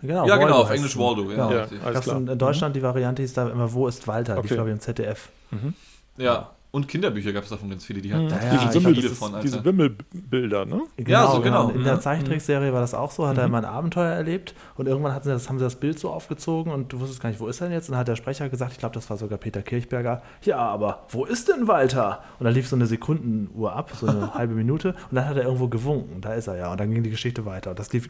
Genau, ja, genau, auf Englisch Waldo. Ja, ja, ja in, in Deutschland die Variante hieß da immer, wo ist Walter? Okay. Ich glaube im ZDF. Mhm. Ja. Und Kinderbücher gab es davon ganz viele, die hatten mhm. ja, diese, Wimmel, viele von. Alter. Diese Wimmelbilder, ne? Genau, ja, so genau. In der mhm. Zeichentrickserie war das auch so, hat mhm. er mal ein Abenteuer erlebt und irgendwann hatten sie das, haben sie das Bild so aufgezogen und du wusstest gar nicht, wo ist er denn jetzt? Und dann hat der Sprecher gesagt, ich glaube, das war sogar Peter Kirchberger, ja, aber wo ist denn Walter? Und dann lief so eine Sekundenuhr ab, so eine (laughs) halbe Minute und dann hat er irgendwo gewunken, da ist er ja. Und dann ging die Geschichte weiter. Und das lief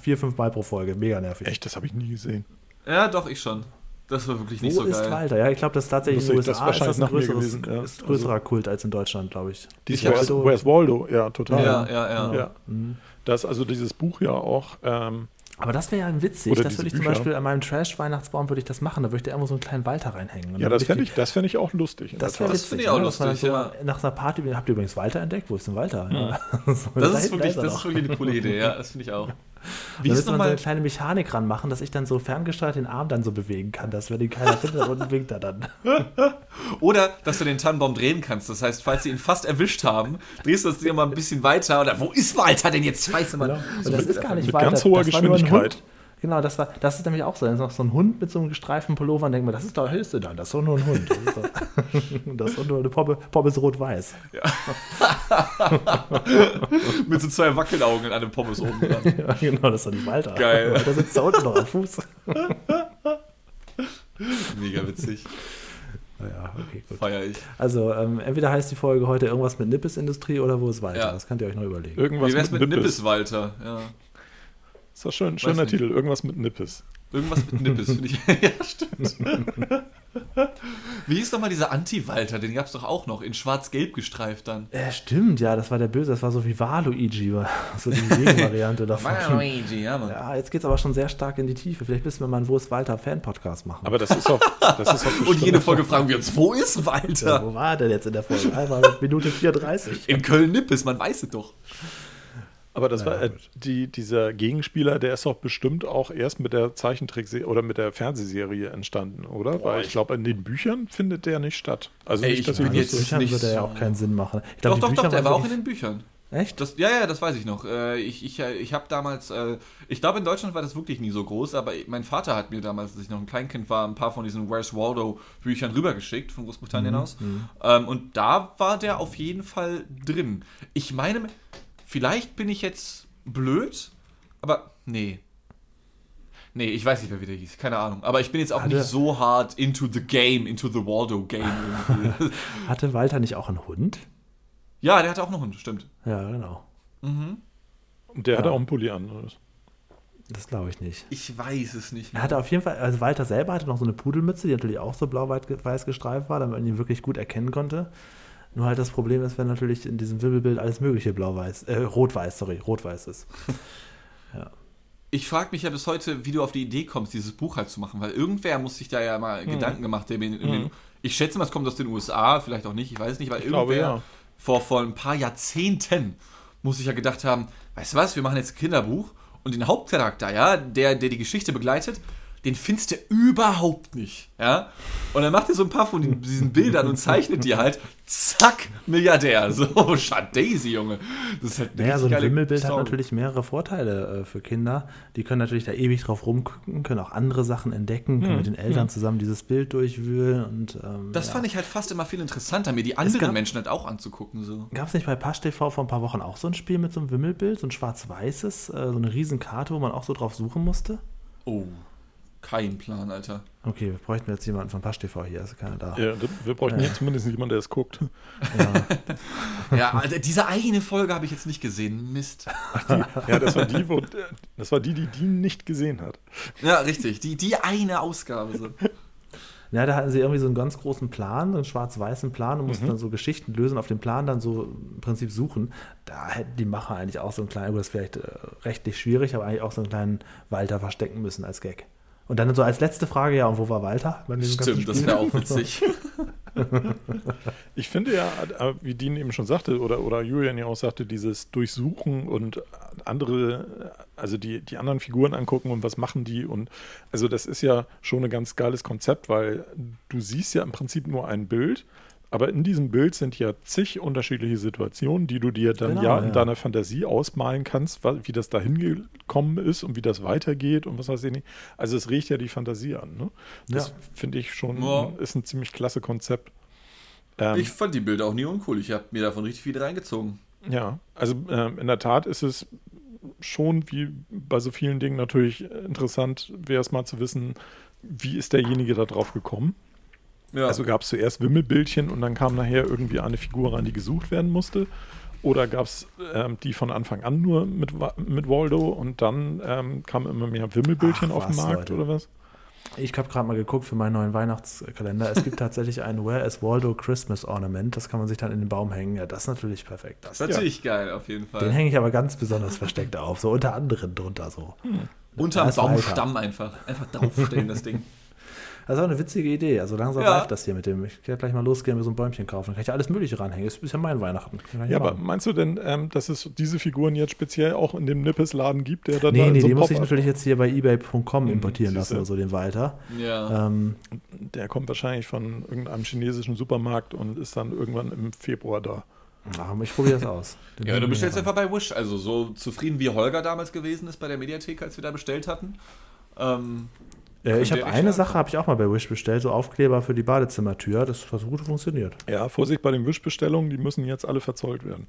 vier, fünf Mal pro Folge, mega nervig. Echt, das habe ich nie gesehen. Ja, doch, ich schon. Das war wirklich nicht Wo so geil. Wo ist Walter? Ja, ich glaube, das ist tatsächlich in den USA das wahrscheinlich ist das ein gewesen, ja. ist größerer also, Kult als in Deutschland, glaube ich. Dies Where's, Waldo. Where's Waldo? Ja, total. Ja, ja, ja. ja. Mhm. Das also dieses Buch ja auch, ähm, Aber das wäre ja witzig. Oder das würde ich zum Bücher. Beispiel an meinem Trash-Weihnachtsbaum würde ich das machen. Da würde ich da irgendwo so einen kleinen Walter reinhängen. Ja, das fände ich, das fänd ich auch lustig. Das. Das finde ich auch ne? Man lustig, ja. so Nach einer Party, habt ihr übrigens Walter entdeckt? Wo ist denn Walter? Ja. (laughs) So, Das da- ist wirklich, das ist wirklich eine coole Idee, ja, das finde ich auch. (laughs) Wie Da müsste man so nochmal, eine kleine Mechanik ranmachen, dass ich dann so ferngesteuert den Arm dann so bewegen kann, dass wenn ihn keiner findet, unten winkt er dann. (laughs) oder, dass du den Tannenbaum drehen kannst. Das heißt, falls sie ihn fast erwischt haben, drehst du das Ding mal ein bisschen weiter. Oder wo ist Walter denn jetzt? Scheiße, Mann. Und das ist gar nicht mit Walter. ganz hoher das war nur ein Geschwindigkeit. Genau, das, war, das ist nämlich auch so. Da ist noch so ein Hund mit so einem gestreiften Pullover und denkt man, das ist doch Hilfe dann, das ist doch nur ein Hund. Das ist, doch, (laughs) das ist doch nur eine Pombe, Pommes rot-weiß. (laughs) Mit so zwei Wackelaugen an einem Pommes oben dran. (laughs) Ja, genau, das ist doch nicht Walter. Geil. Walter sitzt da unten noch am Fuß. Mega witzig. Naja, okay, gut. Feier ich. Also, ähm, entweder heißt die Folge heute irgendwas mit Nippes-Industrie oder wo ist Walter? Ja. Das könnt ihr euch noch überlegen. Irgendwas Wie wär's mit Nippes. Nippes, Walter? Ja. Das war schön, schöner nicht. Titel. Irgendwas mit Nippes. Irgendwas mit Nippes, finde ich. (laughs) ja, stimmt. Wie hieß nochmal dieser Anti-Walter? Den gab es doch auch noch, in schwarz-gelb gestreift dann. Ja, stimmt, ja, das war der Böse, das war so wie Waluigi, war (laughs) so die Gegenvariante davon. Luigi, ja, Mann. Ja, jetzt geht's aber schon sehr stark in die Tiefe. Vielleicht müssen wir mal einen Wo ist Walter Fan-Podcast machen. Aber das ist auch. Das ist auch (laughs) Und jede Folge fragen wir uns, wo ist ja, Walter? wo war er denn jetzt in der Folge? Einmal Minute 34. In Köln-Nippes, man weiß es doch. Aber das Ja, war äh, die, dieser Gegenspieler, der ist doch bestimmt auch erst mit der Zeichentrickserie oder mit der Fernsehserie entstanden, oder? Weil ich ich- glaube, in den Büchern findet der nicht statt. Also Ey, nicht, ich dass bin jetzt. Büchern nicht würde ja auch keinen Sinn machen. Ich Doch, glaub, doch, Bücher doch, der war auch in den Büchern. Echt? Das, ja, ja, das weiß ich noch. Äh, Ich, ich, ich habe damals, äh, ich glaube in Deutschland war das wirklich nie so groß, aber mein Vater hat mir damals, als ich noch ein Kleinkind war, ein paar von diesen Where's Waldo Büchern rübergeschickt von Großbritannien aus. Ähm, und da war der auf jeden Fall drin. Ich meine, vielleicht bin ich jetzt blöd, aber nee. Nee, ich weiß nicht mehr, wie der hieß. Keine Ahnung. Aber ich bin jetzt auch Hatte- nicht so hart into the game, into the Waldo game irgendwie. (laughs) Hatte Walter nicht auch einen Hund? ja, der hatte auch noch einen, stimmt. Ja, genau. Mhm. Und der hatte Ja. auch einen Pulli an. oder? Das glaube ich nicht. Ich weiß es nicht Er hatte auf jeden Fall, also Walter selber hatte noch so eine Pudelmütze, die natürlich auch so blau-weiß gestreift war, damit man ihn wirklich gut erkennen konnte. Nur halt das Problem ist, wenn natürlich in diesem Wimmelbild alles mögliche blau-weiß, äh, rot-weiß, sorry, rot-weiß ist. (laughs) Ich frage mich ja bis heute, wie du auf die Idee kommst, dieses Buch halt zu machen, weil irgendwer muss sich da ja mal Mhm. Gedanken gemacht haben. In, in den, ich schätze mal, es kommt aus den USA, vielleicht auch nicht, ich weiß es nicht, weil Ich glaube, irgendwer ja. vor, vor ein paar Jahrzehnten muss sich ja gedacht haben, weißt du was, wir machen jetzt ein Kinderbuch und den Hauptcharakter, ja, der, der die Geschichte begleitet, den findest du überhaupt nicht, ja. Und dann macht er so ein paar von diesen Bildern und zeichnet die halt, zack, Milliardär. (laughs) So, Daisy, Junge. Das ist halt Naja, so ein Wimmelbild hat natürlich mehrere Vorteile äh, für Kinder. Die können natürlich da ewig drauf rumgucken, können auch andere Sachen entdecken, können mit den Eltern zusammen dieses Bild durchwühlen und ähm, Das ja. fand ich halt fast immer viel interessanter, mir die anderen gab- Menschen halt auch anzugucken. So. Gab es nicht bei Pasch TV vor ein paar Wochen auch so ein Spiel mit so einem Wimmelbild, so ein schwarz-weißes, äh, so eine Riesenkarte, wo man auch so drauf suchen musste? Oh, kein Plan, Alter. Okay, wir bräuchten jetzt jemanden von Pasch TV hier, ist keiner da. Ja, wir bräuchten Ja. jetzt zumindest jemanden, der es guckt. Ja. (laughs) Ja, Alter, diese eine Folge habe ich jetzt nicht gesehen. Mist. Ja, das war die, wo, das war die, die die nicht gesehen hat. Ja, richtig. Die, die eine Ausgabe. So. Ja, da hatten sie irgendwie so einen ganz großen Plan, so einen schwarz-weißen Plan und mussten dann so Geschichten lösen, auf dem Plan dann so im Prinzip suchen. Da hätten die Macher eigentlich auch so einen kleinen, gut, das ist vielleicht äh, rechtlich schwierig, aber eigentlich auch so einen kleinen Walter verstecken müssen als Gag. Und dann so als letzte Frage, ja, und wo war Walter? Stimmt, das wäre auch witzig. (laughs) Ich finde ja, wie Dean eben schon sagte, oder, oder Julian ja auch sagte, dieses Durchsuchen und andere, also die, die anderen Figuren angucken und was machen die und also das ist ja schon ein ganz geiles Konzept, weil du siehst ja im Prinzip nur ein Bild, aber in diesem Bild sind ja zig unterschiedliche Situationen, die du dir dann Genau, ja in ja. deiner Fantasie ausmalen kannst, wie das da hingekommen ist und wie das weitergeht und was weiß ich nicht. Also es regt ja die Fantasie an. Ne? Das Ja. finde ich schon, Ja. ist ein ziemlich klasse Konzept. Ähm, Ich fand die Bilder auch nie uncool. Ich habe mir davon richtig viele reingezogen. Ja, also ähm, in der Tat ist es schon wie bei so vielen Dingen natürlich interessant, wäre es mal zu wissen, wie ist derjenige da drauf gekommen. Ja. Also gab es zuerst Wimmelbildchen und dann kam nachher irgendwie eine Figur rein, die gesucht werden musste. Oder gab es ähm, die von Anfang an nur mit, mit Waldo und dann ähm, kamen immer mehr Wimmelbildchen Ach, auf den was, Markt Leute. oder was? Ich habe gerade mal geguckt für meinen neuen Weihnachtskalender. Es gibt tatsächlich ein Where is Waldo Christmas Ornament. Das kann man sich dann in den Baum hängen. Ja, das ist natürlich perfekt. Das, das ist natürlich geil, auf jeden Fall. den hänge ich aber ganz besonders versteckt auf. So unter anderem drunter so. Unterm Baumstamm einfach. Einfach draufstellen, das Ding. (laughs) Das ist auch eine witzige Idee. Also langsam ja. reift das hier mit dem. Ich werde gleich mal losgehen, mir so ein Bäumchen kaufen. Dann kann ich ja alles Mögliche ranhängen. Das ist ja mein Weihnachten. Ja, aber meinst du denn, ähm, dass es diese Figuren jetzt speziell auch in dem Nippes-Laden gibt, der dann Nee, da nee, so die muss ich natürlich jetzt hier bei ebay.com mhm, importieren lassen oder so, den Walter. Ja. Ähm, der kommt wahrscheinlich von irgendeinem chinesischen Supermarkt und ist dann irgendwann im Februar da. Ach, ich probiere das aus. (laughs) Den ja, du bestellst einfach bei Wish. Also so zufrieden wie Holger damals gewesen ist bei der Mediathek, als wir da bestellt hatten. Ähm, äh, ich habe eine Sache habe ich auch mal bei Wish bestellt, so Aufkleber für die Badezimmertür. Das hat so gut funktioniert. Ja, Vorsicht bei den Wish-Bestellungen, die müssen jetzt alle verzollt werden.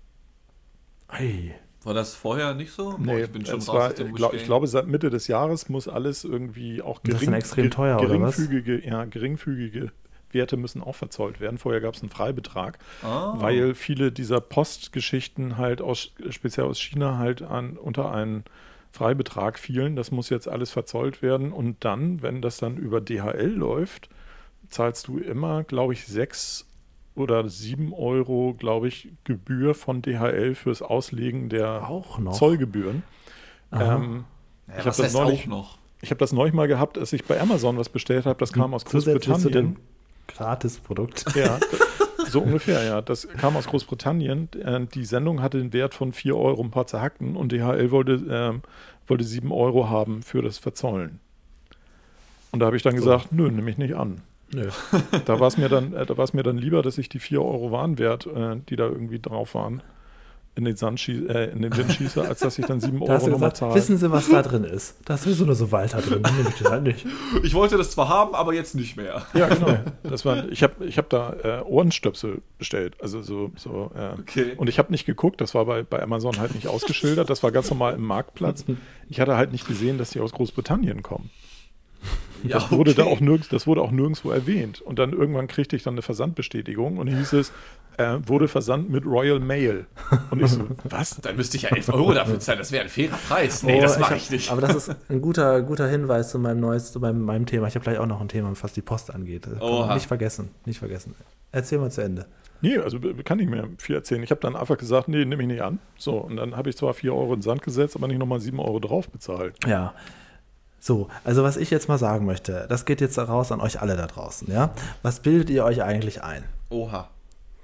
Ei. War das vorher nicht so? Nee, ich bin schon raus war, glaub, Ich glaube, seit Mitte des Jahres muss alles irgendwie auch gering, das ist extrem teuer, geringfügige, ja, geringfügige Werte müssen auch verzollt werden. Vorher gab es einen Freibetrag, oh. weil viele dieser Postgeschichten halt aus, speziell aus China halt an, unter einen Freibetrag fielen. Das muss jetzt alles verzollt werden. Und dann, wenn das dann über DHL läuft, zahlst du immer, glaube ich, sechs oder sieben Euro, glaube ich, Gebühr von DHL fürs Auslegen der Zollgebühren. Ähm, ja, ich habe das neulich noch. Ich habe das neulich mal gehabt, als ich bei Amazon was bestellt habe. Das kam aus Großbritannien. Gratis-Produkt. Ja, (laughs) so ungefähr, ja. Das kam aus Großbritannien. Äh, die Sendung hatte den Wert von 4 Euro ein paar zerhackten und DHL wollte, äh, wollte 7 Euro haben für das Verzollen. Und da habe ich dann gesagt, nö, nehme ich nicht an. Nö. da war es mir, dann, äh, mir dann lieber, dass ich die 4 Euro Warenwert, äh, die da irgendwie drauf waren, in den, Sand schieß, äh, in den Wind schieße, als dass ich dann 7 (laughs) Euro nochmal zahle. Wissen Sie, was da drin ist? Da ist sowieso nur so Walter drin. Nehme ich halt nicht. (laughs) Ich wollte das zwar haben, aber jetzt nicht mehr. Ja, genau. (laughs) Das war, ich habe ich hab da äh, Ohrenstöpsel bestellt. Also so, so äh, okay. Und ich habe nicht geguckt, das war bei, bei Amazon halt nicht ausgeschildert. Das war ganz normal im Marktplatz. Ich hatte halt nicht gesehen, dass die aus Großbritannien kommen. Ja, das wurde okay. da auch nirgends, das wurde auch nirgendwo erwähnt. Und dann irgendwann kriegte ich dann eine Versandbestätigung und hieß es, äh, wurde versandt mit Royal Mail. Und ich so, (laughs) was? Dann müsste ich ja 11 Euro dafür zahlen, das wäre ein fairer Preis. Nee, oh, das mache ich, ich, nicht. Aber das ist ein guter, (laughs) guter Hinweis zu meinem neues, zu meinem, meinem Thema. Ich habe gleich auch noch ein Thema, was die Post angeht. Nicht vergessen, nicht vergessen. Erzähl mal zu Ende. Nee, also kann ich mir viel erzählen. Ich habe dann einfach gesagt, nee, nehme ich nicht an. So, und dann habe ich zwar 4 Euro in den Sand gesetzt, aber nicht nochmal 7 Euro drauf bezahlt. Ja, so, also was ich jetzt mal sagen möchte, das geht jetzt raus an euch alle da draußen, ja? Was bildet ihr euch eigentlich ein? Oha.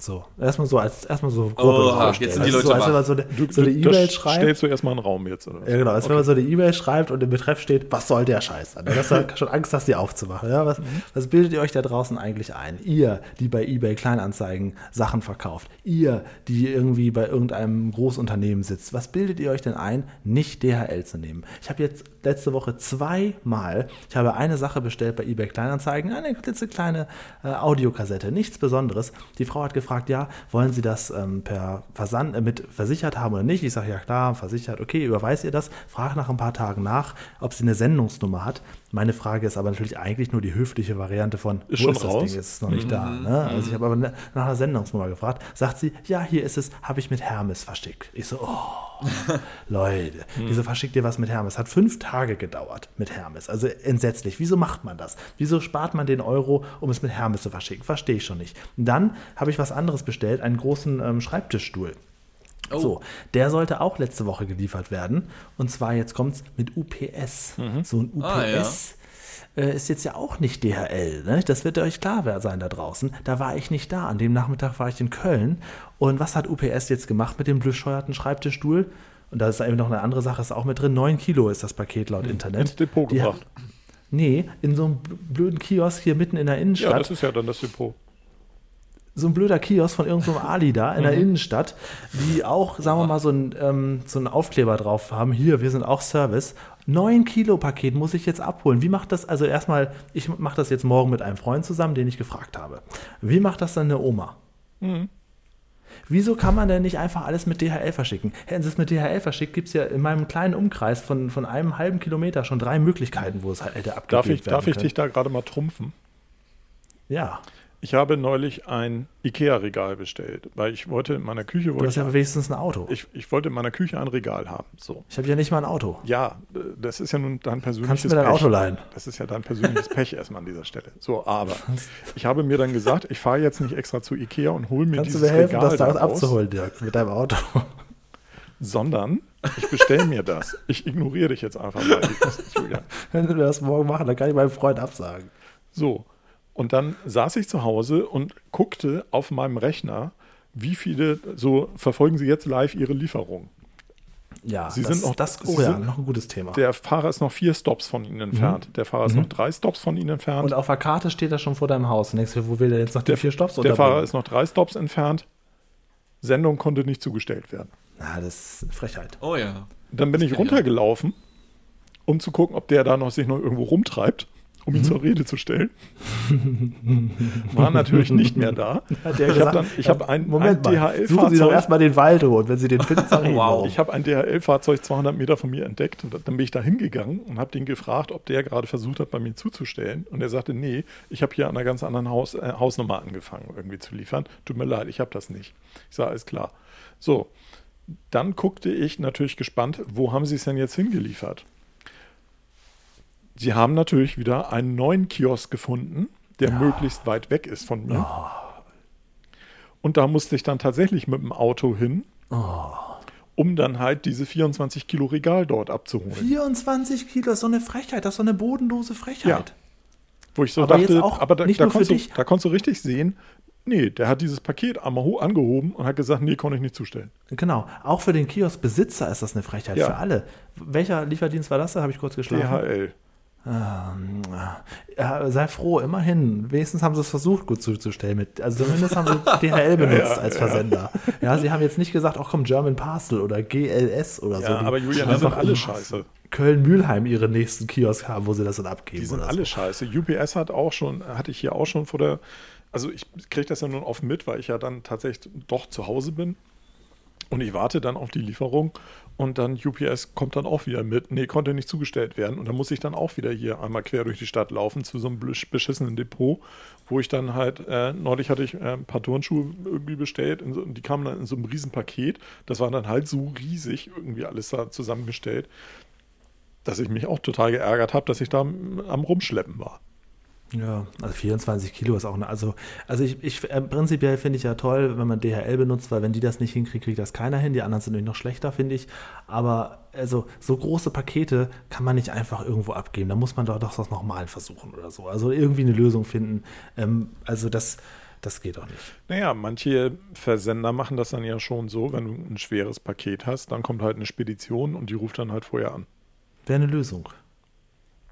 So, erstmal so als erstmal so grob oh, jetzt sind die Leute so, als wenn man so eine, du, so eine E-Mail schreibt. Stellst du erstmal einen Raum jetzt, oder? Ja, genau, als okay. wenn man so eine E-Mail schreibt und im Betreff steht, was soll der Scheiß an? Dann hast du schon Angst, das die aufzumachen. Ja, was, mhm. was bildet ihr euch da draußen eigentlich ein? Ihr, die bei eBay Kleinanzeigen Sachen verkauft, ihr, die irgendwie bei irgendeinem Großunternehmen sitzt, was bildet ihr euch denn ein, nicht DHL zu nehmen? Ich habe jetzt letzte Woche zweimal, ich habe eine Sache bestellt bei eBay Kleinanzeigen, eine klitzekleine äh, Audiokassette, nichts Besonderes. Die Frau hat gefragt, gefragt, ja, wollen Sie das ähm, per Versand äh, mit versichert haben oder nicht? Ich sage, ja klar, versichert, okay, überweist ihr das? Frage nach ein paar Tagen nach, ob sie eine Sendungsnummer hat. Meine Frage ist aber natürlich eigentlich nur die höfliche Variante von, ist wo schon ist das raus? Ding? Ist noch nicht mhm. da. Ne? Also ich habe aber nach einer Sendungsnummer gefragt. Sagt sie, ja, hier ist es, habe ich mit Hermes verschickt. Ich so, oh, (laughs) Leute, mhm. wieso verschickt ihr was mit Hermes? Hat fünf Tage gedauert mit Hermes. Also entsetzlich. Wieso macht man das? Wieso spart man den Euro, um es mit Hermes zu verschicken? Verstehe ich schon nicht. Und dann habe ich was anderes bestellt, einen großen ähm, Schreibtischstuhl. Oh. So, der sollte auch letzte Woche geliefert werden. Und zwar, jetzt kommt es mit UPS. Mhm. So ein UPS. Ah, ja äh, ist jetzt ja auch nicht DHL. Ne? Das wird euch klar sein da draußen. Da war ich nicht da. An dem Nachmittag war ich in Köln. Und was hat UPS jetzt gemacht mit dem bescheuerten Schreibtischstuhl? Und da ist eben noch eine andere Sache, ist auch mit drin. 9 Kilo ist das Paket laut hm, Internet. Ins Depot gebracht. Hat, nee, in so einem blöden Kiosk hier mitten in der Innenstadt. Ja, das ist ja dann das Depot so ein blöder Kiosk von irgendeinem so (laughs) Ali da in der mhm. Innenstadt, die auch, sagen wir mal, so, ein, ähm, so einen Aufkleber drauf haben. Hier, wir sind auch Service. 9 Kilo Paket muss ich jetzt abholen. Wie macht das, also erstmal, ich mache das jetzt morgen mit einem Freund zusammen, den ich gefragt habe. Wie macht das dann eine Oma? Mhm. Wieso kann man denn nicht einfach alles mit DHL verschicken? Hätten sie es mit DHL verschickt, gibt es ja in meinem kleinen Umkreis von, von einem halben Kilometer schon drei Möglichkeiten, wo es halt hätte abgegeben darf ich, Darf ich dich da gerade mal trumpfen? Ja. Ich habe neulich ein IKEA-Regal bestellt, weil ich wollte in meiner Küche. Du hast ja wenigstens ein Auto. Ich, ich wollte in meiner Küche ein Regal haben. So. Ich habe ja nicht mal ein Auto. Ja, das ist ja nun dein persönliches Kannst du mir dein Pech. Auto leihen? Das ist ja dein persönliches (laughs) Pech erstmal an dieser Stelle. So, aber ich habe mir dann gesagt, ich fahre jetzt nicht extra zu IKEA und hole mir Kannst dieses Regal. Kannst du mir helfen, das da abzuholen, Dirk, mit deinem Auto? sondern ich bestelle mir das. Ich ignoriere dich jetzt einfach mal. (laughs) Wenn du das morgen machen, dann kann ich meinem Freund absagen. So, und dann saß ich zu Hause und guckte auf meinem Rechner, wie viele, so verfolgen Sie jetzt live Ihre Lieferung. Ja, Sie das, sind noch, das, Sie oh ja, sind, noch ein gutes Thema. Der Fahrer ist noch vier Stops von Ihnen entfernt. Der Fahrer ist noch drei Stops von Ihnen entfernt. Und auf der Karte steht er schon vor deinem Haus. Und denkst du, wo will der jetzt noch die der, vier Stops der? Fahrer ist noch drei Stops entfernt. Sendung konnte nicht zugestellt werden. Na, das ist Frechheit. Oh ja. Dann bin ich runtergelaufen, um zu gucken, ob der da noch sich noch irgendwo rumtreibt, um ihn zur Rede zu stellen. (laughs) War natürlich nicht mehr da. Ich habe habe ein, Moment ein mal, suchen Sie doch DHL-Fahrzeug. erstmal den Waldo und wenn Sie den finden, (laughs) sagen wow. Ich habe ein DHL-Fahrzeug 200 Meter von mir entdeckt und dann bin ich da hingegangen und habe den gefragt, ob der gerade versucht hat, bei mir zuzustellen. Und er sagte, nee, ich habe hier an einer ganz anderen Haus, äh, Hausnummer angefangen, irgendwie zu liefern. Tut mir leid, ich habe das nicht. Ich sage, alles klar. So, dann guckte ich natürlich gespannt, wo haben Sie es denn jetzt hingeliefert? Sie haben natürlich wieder einen neuen Kiosk gefunden, der möglichst weit weg ist von mir. Und da musste ich dann tatsächlich mit dem Auto hin, um dann halt diese 24 Kilo Regal dort abzuholen. 24 Kilo, das ist so eine Frechheit, das ist so eine bodenlose Frechheit. Wo ich so Aber dachte, aber da, nicht da, nur für konntest du, da konntest du richtig sehen, nee, der hat dieses Paket einmal hoch angehoben und hat gesagt, nee, konnte ich nicht zustellen. Genau. Auch für den Kioskbesitzer ist das eine Frechheit. Ja. Für alle. Welcher Lieferdienst war das? Da habe ich kurz geschlafen. DHL. Ja, sei froh, immerhin. Wenigstens haben sie es versucht, gut zuzustellen. Mit, also zumindest haben sie (laughs) DHL benutzt als Versender. Ja. sie haben jetzt nicht gesagt, ach komm, German Parcel oder GLS oder so. Ja, die aber Julian, die sind alle scheiße. Köln-Mühlheim ihre nächsten Kiosk haben, wo sie das dann abgeben. Die sind alle so. scheiße. UPS hat auch schon, hatte ich hier auch schon vor der, also ich kriege das ja nun oft mit, weil ich ja dann tatsächlich doch zu Hause bin. Und ich warte dann auf die Lieferung und dann UPS kommt dann auch wieder mit. Nee, konnte nicht zugestellt werden. Und dann muss ich dann auch wieder hier einmal quer durch die Stadt laufen zu so einem besch- beschissenen Depot, wo ich dann halt, äh, neulich hatte ich äh, ein paar Turnschuhe irgendwie bestellt in so, und die kamen dann in so einem riesen Paket. Das war dann halt so riesig, irgendwie alles da zusammengestellt, dass ich mich auch total geärgert habe, dass ich da am Rumschleppen war. Ja, also 24 Kilo ist auch eine, also, also ich, ich äh, prinzipiell finde ich ja toll, wenn man DHL benutzt, weil wenn die das nicht hinkriegt, kriegt das keiner hin. Die anderen sind nämlich noch schlechter, finde ich. Aber also so große Pakete kann man nicht einfach irgendwo abgeben. Da muss man doch doch das nochmal versuchen oder so. Also irgendwie eine Lösung finden. Ähm, also das, das geht doch nicht. Naja, manche Versender machen das dann ja schon so, wenn du ein schweres Paket hast, dann kommt halt eine Spedition und die ruft dann halt vorher an. Wäre eine Lösung.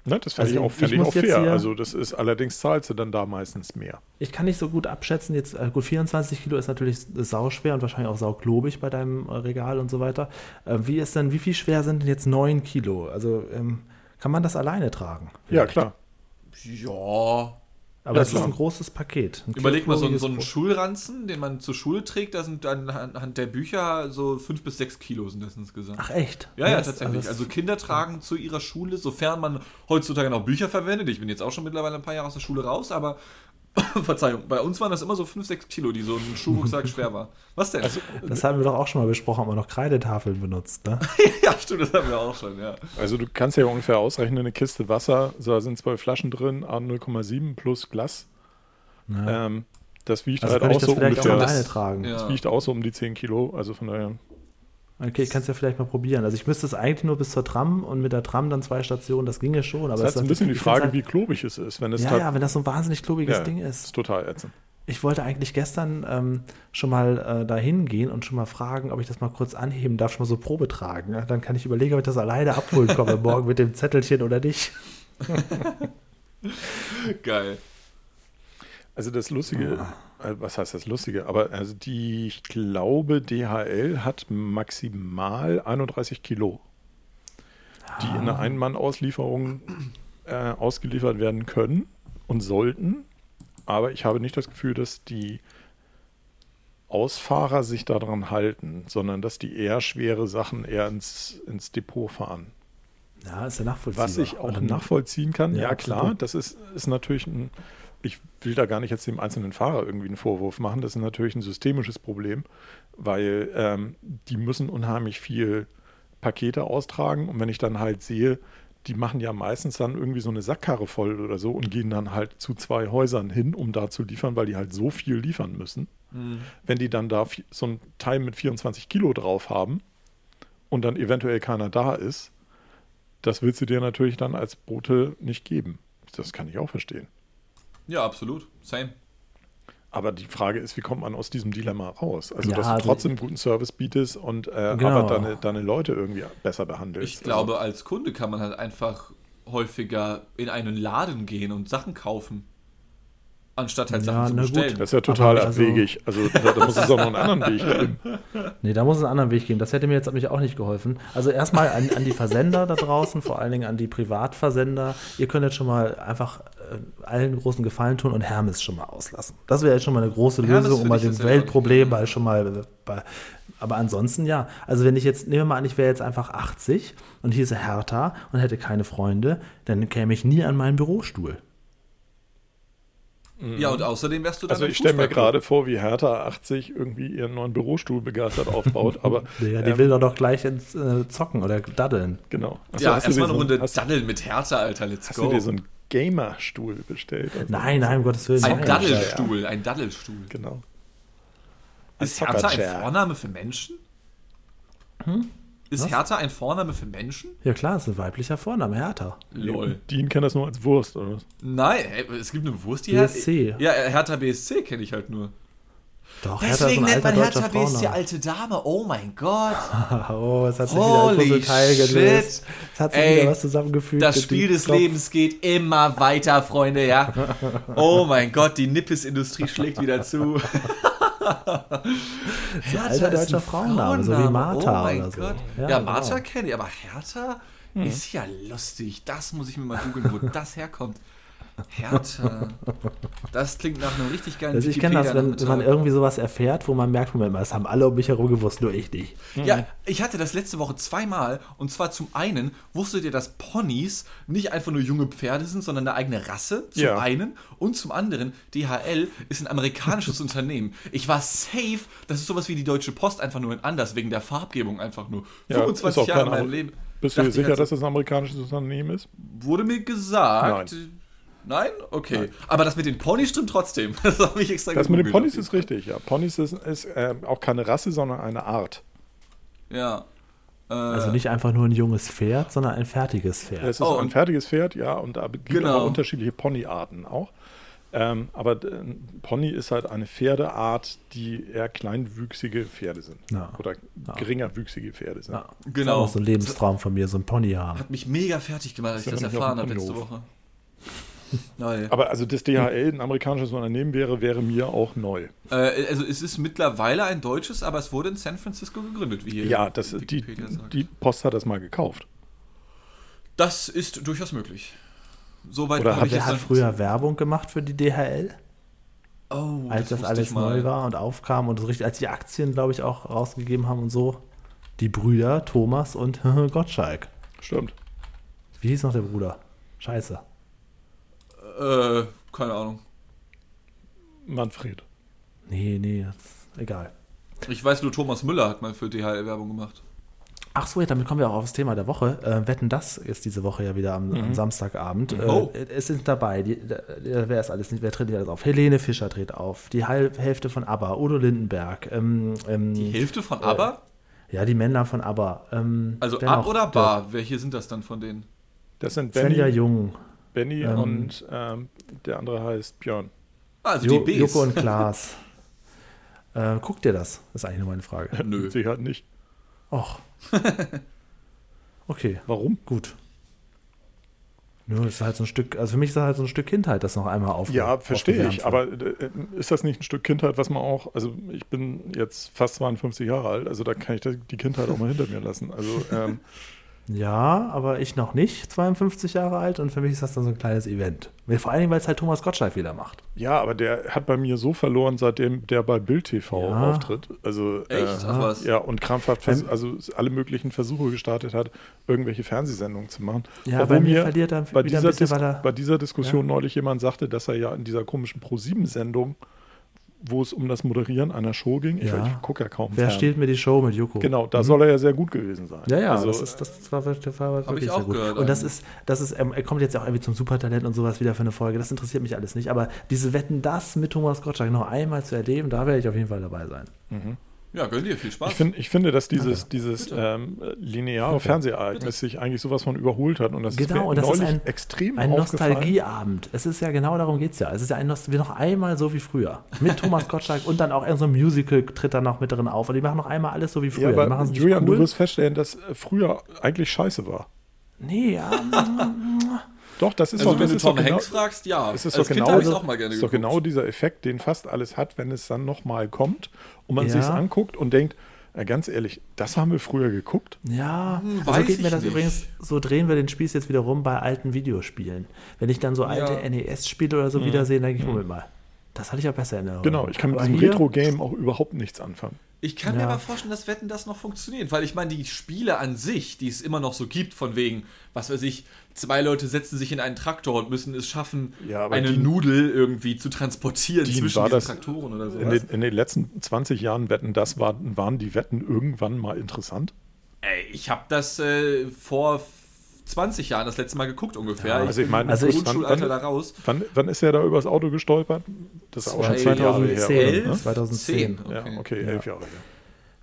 Ne, das fände Also ich auch, ich fänd ich muss auch fair. hier- Also das ist allerdings zahlst du dann da meistens mehr. Ich kann nicht so gut abschätzen, jetzt, äh, gut, 24 Kilo ist natürlich sauschwer und wahrscheinlich auch sauglobig bei deinem äh, Regal und so weiter. Äh, wie ist denn, wie viel schwer sind denn jetzt 9 Kilo? Also ähm, kann man das alleine tragen? Ja, Vielleicht? klar. Ja. Aber Ja, das ist klar. ein großes Paket. Ein Überleg mal, so, ein- so einen Schulranzen, den man zur Schule trägt, da sind anhand der Bücher so fünf bis sechs Kilo sind das insgesamt. Ach echt? Ja, ja, Das- tatsächlich. Also Kinder tragen zu ihrer Schule, sofern man heutzutage noch Bücher verwendet. Ich bin jetzt auch schon mittlerweile ein paar Jahre aus der Schule raus, aber (laughs) Verzeihung, bei uns waren das immer so 5, 6 Kilo, die so ein Schulrucksack schwer war. Was denn? Also, das haben wir doch auch schon mal besprochen, haben wir noch Kreidetafeln benutzt, ne? (laughs) ja, stimmt, das haben wir auch schon, ja. Also du kannst ja ungefähr ausrechnen, eine Kiste Wasser, so, da sind zwei Flaschen drin, A 0,7 plus Glas. Ja. Ähm, das wiegt Also halt auch so auch ungefähr. alleine das- tragen. ja. Das wiegt auch so um die 10 Kilo, also von daher. Okay, kannst ja vielleicht mal probieren. Also ich müsste es eigentlich nur bis zur Tram und mit der Tram dann zwei Stationen, das ginge schon. Aber Das ist es halt ein bisschen die ich Frage, halt, wie klobig es ist. Wenn es Ja, tat- ja, wenn das so ein wahnsinnig klobiges ja, Ding ist ist. total ätzend. Ich wollte eigentlich gestern ähm, schon mal äh, dahin gehen und schon mal fragen, ob ich das mal kurz anheben darf, schon mal so Probe tragen. Ja, dann kann ich überlegen, ob ich das alleine abholen komme, (laughs) morgen mit dem Zettelchen oder nicht. Geil. Also das Lustige, Ah. äh, was heißt das Lustige? Aber also die, ich glaube, DHL hat maximal 31 Kilo, die in Ah. einer Ein-Mann-Auslieferung äh, ausgeliefert werden können und sollten. Aber ich habe nicht das Gefühl, dass die Ausfahrer sich daran halten, sondern dass die eher schwere Sachen eher ins, ins Depot fahren. Ja, ist ja nachvollziehbar. Was ich auch nachvollziehen kann, Ja, ja, klar, das ist, ist natürlich ein, ich will da gar nicht jetzt dem einzelnen Fahrer irgendwie einen Vorwurf machen, das ist natürlich ein systemisches Problem, weil ähm, die müssen unheimlich viel Pakete austragen und wenn ich dann halt sehe, die machen ja meistens dann irgendwie so eine Sackkarre voll oder so und gehen dann halt zu zwei Häusern hin, um da zu liefern, weil die halt so viel liefern müssen. Wenn die dann da so ein Teil mit 24 Kilo drauf haben, und dann eventuell keiner da ist, das willst du dir natürlich dann als Bote nicht geben. Das kann ich auch verstehen. Ja, absolut. Same. Aber die Frage ist, wie kommt man aus diesem Dilemma raus? Also, Ja, dass du also- trotzdem guten Service bietest und äh, Genau. aber deine, deine Leute irgendwie besser behandelst. Ich glaube, als Kunde kann man halt einfach häufiger in einen Laden gehen und Sachen kaufen. Anstatt halt Ja, Sachen zu na gut. bestellen. Das ist ja total Aber also- abwegig. Also da, da muss es auch noch einen anderen Weg geben. (laughs) Nee, da muss es einen anderen Weg geben. Das hätte mir jetzt nämlich auch nicht geholfen. Also erstmal an, an die Versender da draußen, vor allen Dingen an die Privatversender. Ihr könnt jetzt schon mal einfach allen großen Gefallen tun und Hermes schon mal auslassen. Das wäre jetzt schon mal eine große Hermes Lösung, um mal dem Weltproblem mal schon mal äh, bei, aber ansonsten ja. Also wenn ich jetzt, nehmen wir mal an, ich wäre jetzt einfach 80 und hieße Hertha und hätte keine Freunde, dann käme ich nie an meinen Bürostuhl. Ja, und außerdem wärst du dann Also im ich stelle mir gerade vor, wie Hertha 80 irgendwie ihren neuen Bürostuhl begeistert aufbaut. Aber (laughs) Ja, die ähm, will doch doch gleich ins äh, Zocken oder daddeln. genau. Achso, Ja, hast erstmal eine so- Runde hast, Daddeln mit Hertha, Alter. Let's hast go. du dir so einen Gamer-Stuhl bestellt? Also, Nein, nein, um Gottes Willen. ein. Daddelstuhl, ein Daddelstuhl. Genau. Ist Hertha ein. Vorname für Menschen? Ist Was? Hertha ein Vorname für Menschen? Ja klar, ist ein weiblicher Vorname, Hertha. Lol. Dean kennt das nur als Wurst, oder was? Nein, es gibt eine Wurst, die BSC. Hertha. Ja, Hertha BSC kenne ich halt nur. Doch, Hertha ist ein alter deutscher Frauenname. alte Dame. Oh mein Gott. (laughs) Oh, es hat sich wieder Holy ein Puzzleteil shit. gelöst. Es hat sich Ey, wieder was zusammengefügt. Das Spiel des Klopf- Lebens geht immer weiter, Freunde, ja. (laughs) Oh mein Gott, die Nippes-Industrie schlägt wieder zu. (laughs) Hertha alter ist deutscher ein Frauenname, so wie Martha oh mein oder so. Gott. Ja, Ja, genau. Martha kenne ich, aber Hertha ist ja lustig. Das muss ich mir mal googeln, wo das herkommt. Hertha. Das klingt nach einem richtig geilen Also ich kenne das, wenn, wenn man irgendwie sowas erfährt, wo man merkt, Moment mal, das haben alle um mich herum gewusst, nur ich nicht. Ja, ich hatte das letzte Woche zweimal. Und zwar zum einen, wusstet ihr, dass Ponys nicht einfach nur junge Pferde sind, sondern eine eigene Rasse? Zum Ja. einen. Und zum anderen, DHL ist ein amerikanisches (laughs) Unternehmen. Ich war safe, das ist sowas wie die Deutsche Post, einfach nur in anders, wegen der Farbgebung einfach nur. Ja, ist 25 auch Jahre in kein meinem Leben. Bist du dir sicher, halt so, dass das ein amerikanisches Unternehmen ist? Wurde mir gesagt. Nein? Okay. Aber das mit den Ponys stimmt trotzdem. (laughs) Das habe ich extra Das mit den. Ponys ist richtig, ja. Ponys ist, ist äh, auch keine Rasse, sondern eine Art. Ja. Äh, Also nicht einfach nur ein junges Pferd, sondern ein fertiges Pferd. Es ist Oh, ein fertiges Pferd, ja, und da gibt es Genau. aber unterschiedliche Ponyarten auch. Ähm, aber äh, ein Pony ist halt eine Pferdeart, die eher kleinwüchsige Pferde sind. Ja. Oder geringerwüchsige Pferde sind. Ja. Genau. Das ist auch so ein Lebenstraum von mir, so ein Pony haben. Hat mich mega fertig gemacht, als ich Das erfahren habe letzte. Woche. Nein. Aber also das DHL ein amerikanisches Unternehmen wäre, wäre mir auch neu. Äh, also es ist mittlerweile ein deutsches, aber es wurde in San Francisco gegründet, wie hier Ja, das, die, die Post hat das mal gekauft. das ist durchaus möglich. Soweit Oder hat- ich Wer hat früher Werbung gemacht für die DHL, oh, als das, wusste alles ich mal. neu war und aufkam und so richtig, als die Aktien, glaube ich, auch rausgegeben haben und so? Die Brüder Thomas und (laughs) Gottschalk. Stimmt. Wie hieß noch der Bruder? Scheiße. Äh, keine Ahnung. Manfred. Nee, nee, egal. Ich weiß nur, Thomas Müller hat mal für DHL Werbung gemacht. Ach so, ja, damit kommen wir auch auf das Thema der Woche. Äh, Wetten, das ist diese Woche ja wieder am, am Samstagabend. Äh, Oh. es sind dabei, die, da- wer ist alles nicht, wer tritt alles auf? Helene Fischer tritt auf, die Halb Hälfte von ABBA, Udo Lindenberg. Ähm, ähm, Die Hälfte von ABBA? ja, die Männer von ABBA. Ähm, Also wer Ab oder Der Bar? Welche sind das dann von denen? Das sind Svenja Benny, Jung, Benny Ähm, und ähm, der andere heißt Björn. Also jo, die Bs. Joko und Klaas. (laughs) äh, guckt ihr das? Das ist eigentlich nur meine Frage. (laughs) Nö. Sie halt nicht. Och. (laughs) Okay, Warum? gut. Ja, das ist halt so ein Stück, also für mich ist das halt so ein Stück Kindheit, das noch einmal auf. Ja, verstehe ich. Aber äh, ist das nicht ein Stück Kindheit, was man auch, also ich bin jetzt fast 52 Jahre alt, also da kann ich die Kindheit auch mal hinter mir lassen. Also ähm, Ja, aber ich noch nicht, 52 Jahre alt und für mich ist das dann so ein kleines Event. Vor allen Dingen, weil es halt Thomas Gottschalk wieder macht. ja, aber der hat bei mir so verloren, seitdem der bei Bild TV Ja. auftritt. Also Echt? Äh, Ach was. ja, und krampfhaft vers- also alle möglichen Versuche gestartet hat, irgendwelche Fernsehsendungen zu machen. Ja, Obwohl bei mir verliert er bei wieder ein dieser, bisschen, Dis weil er- bei dieser Diskussion neulich jemand sagte, dass er ja in dieser komischen Pro-7-Sendung, wo es um das Moderieren einer Show ging, ich, Ja. ich gucke ja kaum Wer fern. stiehlt mir die Show mit Joko? Genau, da soll er ja sehr gut gewesen sein. Ja, ja, also, das, ist, das war, das war wirklich ich auch sehr gut. gehört, und das ähm. ist, das ist, ähm, er kommt jetzt auch irgendwie zum Supertalent und sowas wieder für eine Folge. Das interessiert mich alles nicht. Aber diese Wetten, das mit Thomas Gottschalk noch einmal zu erleben, da werde ich auf jeden Fall dabei sein. Ja, gönn dir viel Spaß. Ich, find, ich finde, dass dieses, dieses ähm, lineare Fernsehereignis sich eigentlich sowas von überholt hat. Und das Genau, ist und das ist ein, extrem ein. Nostalgieabend. Es ist ja genau darum geht es ja. Es ist ja ein Nost wie noch einmal so wie früher. Mit Thomas Gottschalk und dann auch irgend so ein Musical tritt da noch mit drin auf. Und die machen noch einmal alles so wie früher. Ja, aber Julian, cool. du wirst feststellen, dass äh, früher eigentlich scheiße war. Nee, ja. Doch, das ist also doch, wenn das du Tom genau, Hanks fragst, ja. es ist Als doch Kind genau, habe ich auch mal gerne ist doch genau dieser Effekt, den fast alles hat, wenn es dann nochmal kommt und man Ja. sich anguckt und denkt, äh, ganz ehrlich, das haben wir früher geguckt. Ja, Hm, so weiß geht mir das nicht. übrigens, so drehen wir den Spieß jetzt wieder rum bei alten Videospielen. Wenn ich dann so alte Ja. NES-Spiele oder so wiedersehe, denke ich, Moment mal, das hatte ich ja besser in Erinnerung. Genau, ich kann mit Aber diesem Retro-Game auch überhaupt nichts anfangen. Ich kann mir Ja. aber vorstellen, dass Wetten das noch funktioniert, weil ich meine, die Spiele an sich, die es immer noch so gibt, von wegen, was weiß ich, zwei Leute setzen sich in einen Traktor und müssen es schaffen, Ja, eine die- Nudel irgendwie zu transportieren Die zwischen diesen das Traktoren oder In sowas. den, in den letzten 20 Jahren Wetten, das war, waren die Wetten irgendwann mal interessant. Ey, ich habe das äh, vor 20 Jahren das letzte Mal geguckt ungefähr. also ich meine, Also ich- Grundschulalter da wann, raus. wann, wann ist er da übers Auto gestolpert? Das ist auch schon zwei Jahre her. 2010. Oder? Ne? 2010. Ja, okay, elf Jahre her.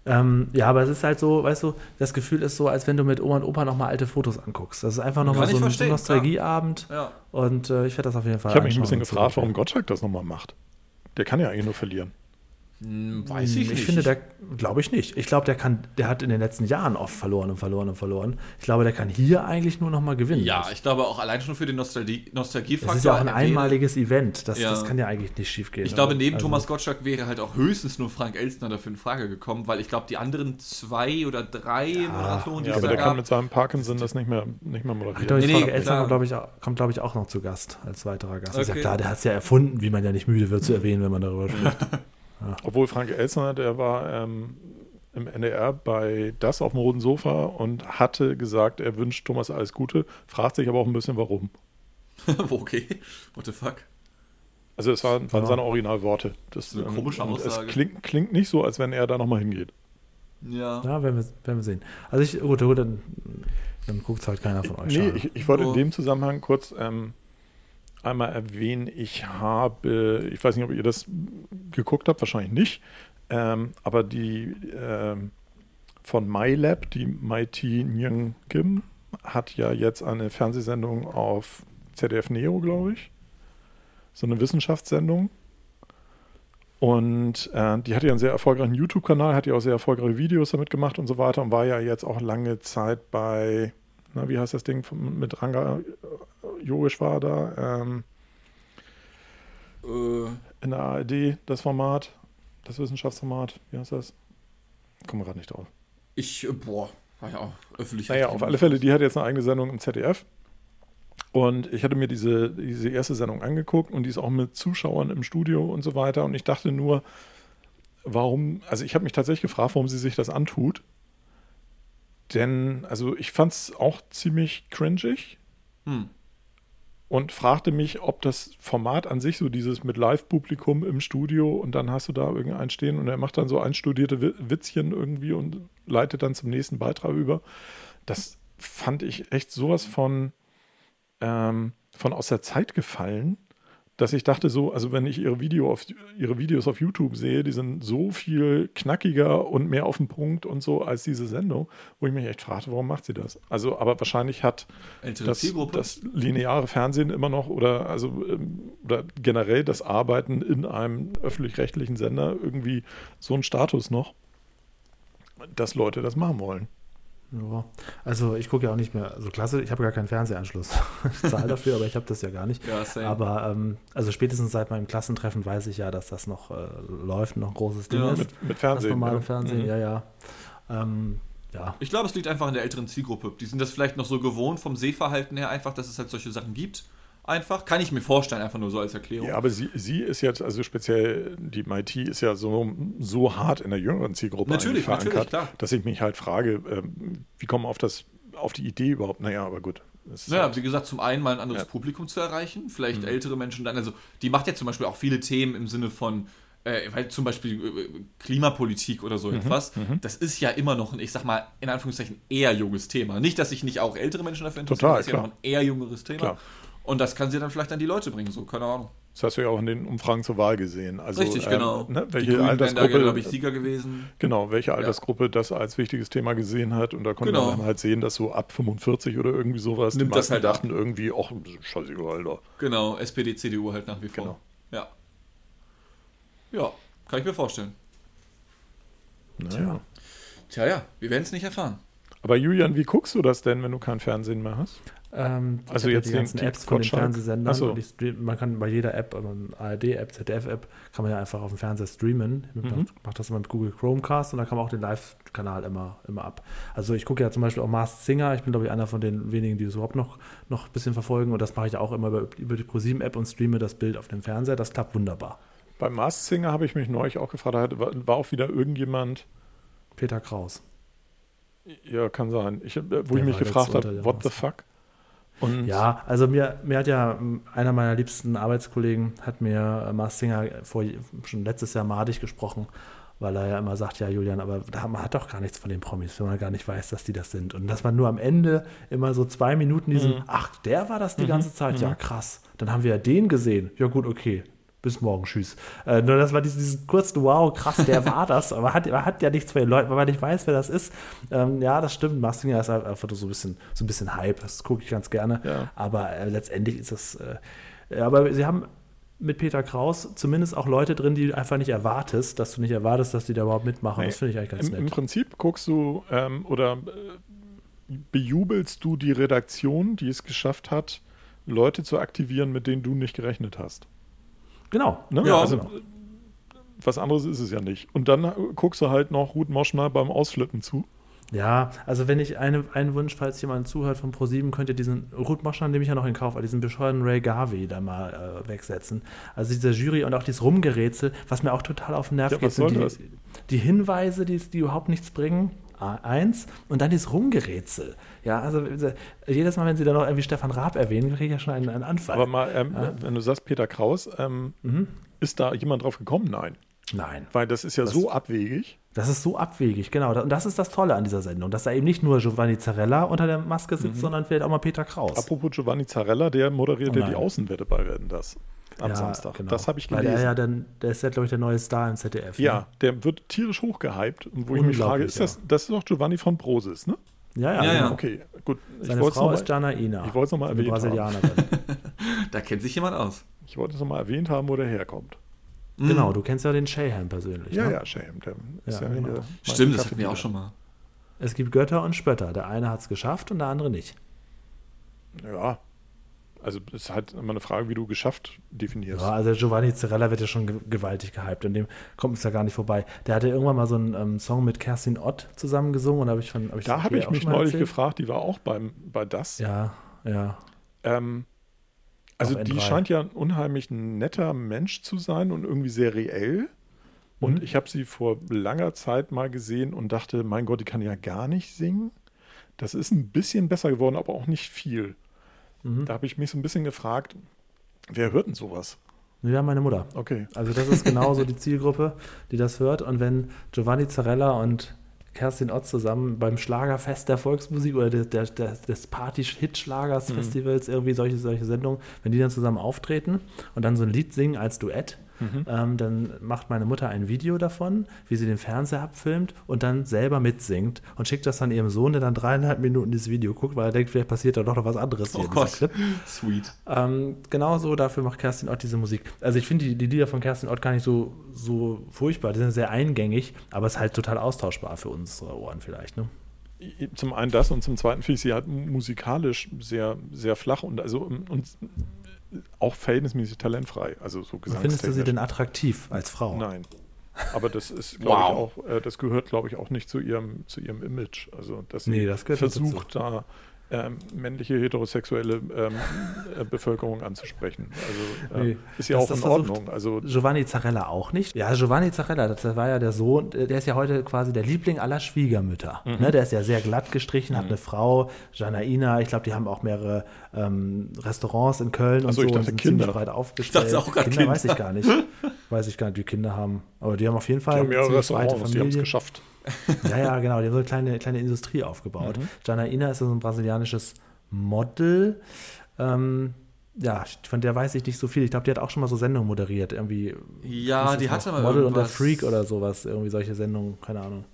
Ähm, ja, aber es ist halt so, weißt du, das Gefühl ist so, als wenn du mit Oma und Opa nochmal alte Fotos anguckst. Das ist einfach nochmal so ich ein, so ein Nostalgieabend. Ja. Und äh, ich werde das auf jeden Fall Ich habe mich ein bisschen gefragt, warum Gottschalk das nochmal macht. Der kann ja eigentlich nur verlieren. Hm, weiß ich, Ich, nicht. finde, der glaube ich nicht. Ich glaube, der kann, der hat in den letzten Jahren oft verloren und verloren und verloren. Ich glaube, der kann hier eigentlich nur nochmal gewinnen. ja, ich glaube auch allein schon für den Nostalgie das Nostalgiefaktor. ist ja auch ein einmaliges Event. Das, Ja. das kann ja eigentlich nicht schief gehen. Ich glaube, neben Also- Thomas Gottschalk wäre halt auch höchstens nur Frank Elstner dafür in Frage gekommen, weil ich glaube, die anderen zwei oder drei Moderatoren, die Ja, es aber da der kann mit seinem Parkinson das nicht mehr, nicht mehr Ach, moderieren. glaube ich, Nee, Frank nee, Elstner kommt, glaube ich, auch, kommt, glaube ich, auch noch zu Gast, als weiterer Gast. Ist ja Okay. klar, der hat es ja erfunden, wie man ja nicht müde wird zu erwähnen, wenn man darüber spricht. (laughs) Obwohl Frank Elsner, der war ähm, im NDR bei Das auf dem roten Sofa und hatte gesagt, er wünscht Thomas alles Gute, fragt sich aber auch ein bisschen warum. (laughs) okay, what the fuck. Also es waren, waren Ja. seine Originalworte. Das, eine komische und Aussage. Es klingt, klingt nicht so, als wenn er da nochmal hingeht. Ja. Ja, werden wir, werden wir sehen. Also ich, gut, gut dann, dann guckt es halt keiner von euch. Nee, ich, ich wollte Oh. in dem Zusammenhang kurz ähm, einmal erwähnen, ich habe, ich weiß nicht, ob ihr das geguckt habt, wahrscheinlich nicht, ähm, aber die ähm, von MyLab, die Mighty Nyung Kim, hat ja jetzt eine Fernsehsendung auf ZDF Neo, glaube ich. So eine Wissenschaftssendung. Und äh, die hatte ja einen sehr erfolgreichen YouTube-Kanal, hat ja auch sehr erfolgreiche Videos damit gemacht und so weiter und war ja jetzt auch lange Zeit bei, na, wie heißt das Ding mit Ranga Yogeshwar da, ähm, Äh, in der ARD, das Format, das Wissenschaftsformat, wie heißt das? Kommen wir gerade nicht drauf. ich, äh, boah, war ja auch öffentlich. Naja, auf alle Fälle, die hat jetzt eine eigene Sendung im ZDF. Und ich hatte mir diese, diese erste Sendung angeguckt und die ist auch mit Zuschauern im Studio und so weiter. Und ich dachte nur, warum, also ich habe mich tatsächlich gefragt, warum sie sich das antut. Denn, also ich fand es auch ziemlich cringig Hm. und fragte mich, ob das Format an sich, so dieses mit Live-Publikum im Studio und dann hast du da irgendeinen stehen und er macht dann so einstudierte Wi- Witzchen irgendwie und leitet dann zum nächsten Beitrag über. Das fand ich echt sowas von, ähm, von aus der Zeit gefallen, dass ich dachte so, also wenn ich ihre, Video auf, ihre Videos auf YouTube sehe, die sind so viel knackiger und mehr auf den Punkt und so als diese Sendung, wo ich mich echt fragte, warum macht sie das? Also, aber wahrscheinlich hat das, das lineare Fernsehen immer noch oder also ähm, oder generell das Arbeiten in einem öffentlich-rechtlichen Sender irgendwie so einen Status noch, dass Leute das machen wollen. Ja. Also ich gucke ja auch nicht mehr so klasse. Ich habe gar keinen Fernsehanschluss. (laughs) ich zahle dafür, aber ich habe das ja gar nicht. ja, same. Aber ähm, also spätestens seit meinem Klassentreffen weiß ich ja, dass das noch äh, läuft, noch ein großes Ding Ja, ist. Mit, mit das Fernsehen. normale ja. Fernsehen, Mhm. ja, ja. Ähm, ja. Ich glaube, es liegt einfach an der älteren Zielgruppe. Die sind das vielleicht noch so gewohnt vom Sehverhalten her einfach, dass es halt solche Sachen gibt. Einfach. Kann ich mir vorstellen, einfach nur so als Erklärung. Ja, aber sie, sie ist jetzt, also speziell die MIT ist ja so, so hart in der jüngeren Zielgruppe Natürlich, eigentlich natürlich, klar. dass ich mich halt frage, ähm, wie kommen auf das, auf die Idee überhaupt? Naja, aber gut. Naja, halt- wie gesagt, zum einen mal ein anderes Ja. Mhm. Publikum zu erreichen, vielleicht ältere Menschen dann, also die macht ja zum Beispiel auch viele Themen im Sinne von, äh, weil zum Beispiel äh, Klimapolitik oder Mhm. so etwas, das ist ja immer noch ein, ich sag mal, in Anführungszeichen eher junges Thema. Nicht, dass sich nicht auch ältere Menschen dafür interessieren, Total, das ist ja noch ein eher jüngeres Thema. Klar. Und das kann sie dann vielleicht an die Leute bringen, so, keine Ahnung. Das hast du ja auch in den Umfragen zur Wahl gesehen. Also, Richtig, ähm, genau. Ne, welche Altersgruppe, glaube ich, Sieger gewesen. genau, welche Altersgruppe das als wichtiges Thema gesehen hat. Und da konnte Genau. man dann halt sehen, dass so ab 45 oder irgendwie sowas, Nimmt die das halt ab. dachten irgendwie, ach, scheißegal, Alter. Genau, SPD, CDU halt nach wie vor. Genau. Ja. Ja, kann ich mir vorstellen. Naja. Tja, ja, wir werden es nicht erfahren. Aber Julian, wie guckst du das denn, wenn du kein Fernsehen mehr hast? Ähm, Also jetzt die ganzen Apps von den? Fernsehsendern. So. Stream, man kann bei jeder App, also ARD-App, ZDF-App, kann man ja einfach auf dem Fernseher streamen. Mhm. Man macht das immer mit Google Chromecast und dann kann man auch den Live-Kanal immer, immer ab. Also ich gucke ja zum Beispiel auch Masked Singer. Ich bin, glaube ich, einer von den wenigen, die es überhaupt noch, noch ein bisschen verfolgen. Und das mache ich auch immer über, über die ProSieben-App und streame das Bild auf dem Fernseher. Das klappt wunderbar. Beim Mars Singer habe ich mich neulich auch gefragt, da war, war auch wieder irgendjemand, Peter Kraus. ja, kann sein, ich, äh, wo Der ich mich gefragt habe, what the fuck? Und Ja, also mir, mir hat ja einer meiner liebsten Arbeitskollegen hat mir äh, Mars Singer vor, schon letztes Jahr madig gesprochen, weil er ja immer sagt, ja Julian, aber man hat doch gar nichts von den Promis, wenn man gar nicht weiß, dass die das sind. Und das war nur am Ende immer so zwei Minuten diesen, Mhm. ach, der war das die ganze Zeit, ja krass. Dann haben wir ja den gesehen, ja gut, okay. Bis morgen, tschüss. Äh, nur das war dieses, dieses kurze, wow, krass, der war das, aber hat, er hat ja nichts von den Leuten, weil man nicht weiß, wer das ist. Ähm, ja, das stimmt. Mars Singer ist halt einfach so ein bisschen, so ein bisschen Hype. Das gucke ich ganz gerne. Ja. Aber äh, letztendlich ist das. Äh, aber sie haben mit Peter Kraus zumindest auch Leute drin, die du einfach nicht erwartest, dass du nicht erwartest, dass die da überhaupt mitmachen. Nee. Das finde ich eigentlich ganz im, im nett. Prinzip guckst du ähm, oder äh, bejubelst du die Redaktion, die es geschafft hat, Leute zu aktivieren, mit denen du nicht gerechnet hast. Genau. Ne? Ja, also, genau. was anderes ist es ja nicht. Und dann äh, guckst du halt noch Ruth Moschner beim Ausflippen zu. Ja, also wenn ich eine, einen Wunsch, falls jemand zuhört von ProSieben, könnt ihr diesen Ruth Moschner nehme ich ja noch in Kauf, diesen bescheuerten Ray Garvey da mal äh, wegsetzen. Also diese Jury und auch dieses Rumgerätsel, was mir auch total auf den Nerv Ja, geht, sind die, die Hinweise, die, die überhaupt nichts bringen. A- Eins und dann dieses Rumgerätsel. Ja, also äh, jedes Mal, wenn sie dann noch irgendwie Stefan Raab erwähnen, kriege ich ja schon einen, einen Anfall. Aber mal, ähm, Ja. wenn du sagst Peter Kraus, ähm, Mhm. ist da jemand drauf gekommen? Nein. Nein. Weil das ist ja Das- so abwegig. Das ist so abwegig, genau. Und das ist das Tolle an dieser Sendung, dass da eben nicht nur Giovanni Zarella unter der Maske sitzt, sondern vielleicht auch mal Peter Kraus. Apropos Giovanni Zarella, der moderiert Oh ja die nein. Außenwette bei Werden das am Ja, Samstag. genau. Das habe ich Weil gelesen. der ja dann, der ist ja, glaube ich, der neue Star im ZDF. Ja, Ne? der wird tierisch hochgehypt. Und wo ich mich frage, ist das, das ist doch Giovanni von Brosis, ne? Ja, ja. Ja, ja. Okay, gut. Seine wollte es Frau noch ist mal, Jana Ina. ich wollte es noch mal eine erwähnt haben. Brasilianerin. (laughs) (laughs) Da kennt sich jemand aus. ich wollte es nochmal erwähnt haben, wo der herkommt. genau, du kennst ja den Shahan persönlich. Ja, ne? ja, Shame. Der ist Ja, ja, genau. Stimmt, das hatten wir auch schon mal. Es gibt Götter und Spötter. Der eine hat es geschafft und der andere nicht. Ja. Also, das ist halt immer eine Frage, wie du geschafft definierst. Ja, also Giovanni Zarella wird ja schon ge gewaltig gehypt und dem kommt es ja gar nicht vorbei. Der hatte irgendwann mal so einen ähm, Song mit Kerstin Ott zusammen gesungen und da habe ich von. Hab ich da habe ich mich neulich erzählt? gefragt, die war auch beim, bei das. Ja, ja. Ähm, also Auf die N3. scheint ja ein unheimlich netter Mensch zu sein und irgendwie sehr reell. Und Mhm. ich habe sie vor langer Zeit mal gesehen und dachte, mein Gott, die kann ja gar nicht singen. Das ist ein bisschen besser geworden, aber auch nicht viel. Mhm. Da habe ich mich so ein bisschen gefragt, wer hört denn sowas? Ja, meine Mutter. Okay. Also das ist genauso die Zielgruppe, die das hört. Und wenn Giovanni Zarella und Kerstin Ott zusammen beim Schlagerfest der Volksmusik oder der, der, der, des Party-Hit-Schlagers-Festivals irgendwie solche, solche Sendungen, wenn die dann zusammen auftreten und dann so ein Lied singen als Duett, ähm, dann macht meine Mutter ein Video davon, wie sie den Fernseher abfilmt und dann selber mitsingt und schickt das dann ihrem Sohn, der dann dreieinhalb Minuten dieses Video guckt, weil er denkt, vielleicht passiert da doch noch was anderes Oh Gott. Clip. (laughs) Sweet. Ähm, genauso dafür macht Kerstin Ott diese Musik. Also ich finde die, die Lieder von Kerstin Ott gar nicht so, so furchtbar. Die sind sehr eingängig, aber es ist halt total austauschbar für unsere Ohren vielleicht. Ne? Zum einen das und zum zweiten finde ich sie halt musikalisch sehr, sehr flach und also und auch verhältnismäßig talentfrei. Also so Findest du sie denn attraktiv als Frau? Nein. Aber das ist, glaube Wow. ich, auch, äh, das gehört, glaube ich, auch nicht zu ihrem, zu ihrem Image. Also, dass sie Nee, das gehört nicht versucht, da ähm, männliche heterosexuelle ähm, äh, Bevölkerung anzusprechen. Also äh, Nee, ist ja auch in Ordnung. Also Giovanni Zarella auch nicht. Ja, Giovanni Zarella, das war ja der Sohn, der ist ja heute quasi der Liebling aller Schwiegermütter. Mhm. Ne, der ist ja sehr glatt gestrichen, hat eine Frau, Janaina, ich glaube, die haben auch mehrere ähm, Restaurants in Köln und Ach so, ich und dachte sind Kinder. ziemlich breit aufgestellt. dachte auch Kinder, Kinder. weiß ich gar nicht. (laughs) weiß ich gar nicht, wie Kinder haben. Aber die haben auf jeden die Fall haben mehrere Restaurants, die haben es geschafft. Ja, ja, genau. Die haben so eine kleine, kleine Industrie aufgebaut. Mhm. Janaina ist so ein brasilianisches Model. Ähm, ja, von der weiß ich nicht so viel. Ich glaube, die hat auch schon mal so Sendungen moderiert. Irgendwie. Ja, die hatte mal Model und der Freak oder sowas. Irgendwie solche Sendungen, keine Ahnung.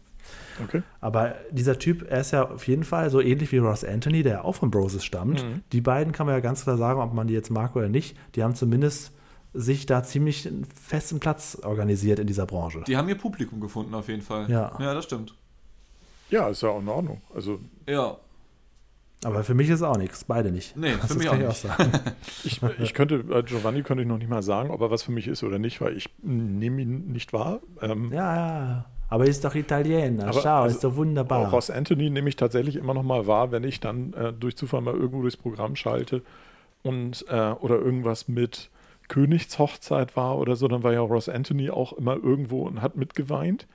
Okay. Aber dieser Typ, er ist ja auf jeden Fall so ähnlich wie Ross Anthony, der ja auch von Broses stammt. Mhm. Die beiden kann man ja ganz klar sagen, ob man die jetzt mag oder nicht. Die haben zumindest sich da ziemlich einen festen Platz organisiert in dieser Branche. Die haben ihr Publikum gefunden, auf jeden Fall. Ja. Ja, das stimmt. Ja, ist ja auch in Ordnung. Also Ja. Aber für mich ist auch nichts, beide nicht. Nee, für das mich kann auch ich nicht. auch sagen. (laughs) ich, ich könnte, bei Giovanni könnte ich noch nicht mal sagen, ob er was für mich ist oder nicht, weil ich nehme ihn nicht wahr. Ähm, ja, ja. Aber er ist doch Italiener. Aber Schau, also ist doch wunderbar. Auch Ross Anthony nehme ich tatsächlich immer noch mal wahr, wenn ich dann äh, durch Zufall mal irgendwo durchs Programm schalte und äh, oder irgendwas mit Königshochzeit war oder so, dann war ja Ross Anthony auch immer irgendwo und hat mitgeweint,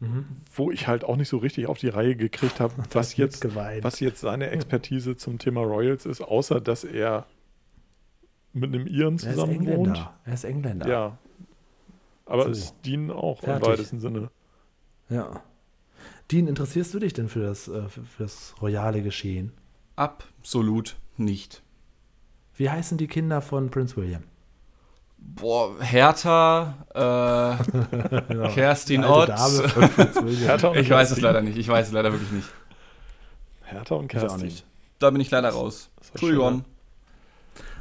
Mhm. wo ich halt auch nicht so richtig auf die Reihe gekriegt habe, (laughs) was jetzt, mitgeweint. was jetzt seine Expertise zum Thema Royals ist, außer dass er mit einem Iren er ist zusammen wohnt. Engländer. Er ist Engländer. Ja. Aber So. ist Dean auch Fertig. im weitesten Sinne. ja. Dean, interessierst du dich denn für das, äh, für, für das royale Geschehen? Absolut nicht. Wie heißen die Kinder von Prince William? Boah, Hertha, äh, (laughs) Kerstin Ott. Dame. Hertha und Ich weiß es Kerstin. leider nicht. Ich weiß es leider wirklich nicht. Hertha und Ich auch Kerstin. nicht. Da bin ich leider raus. Entschuldigung.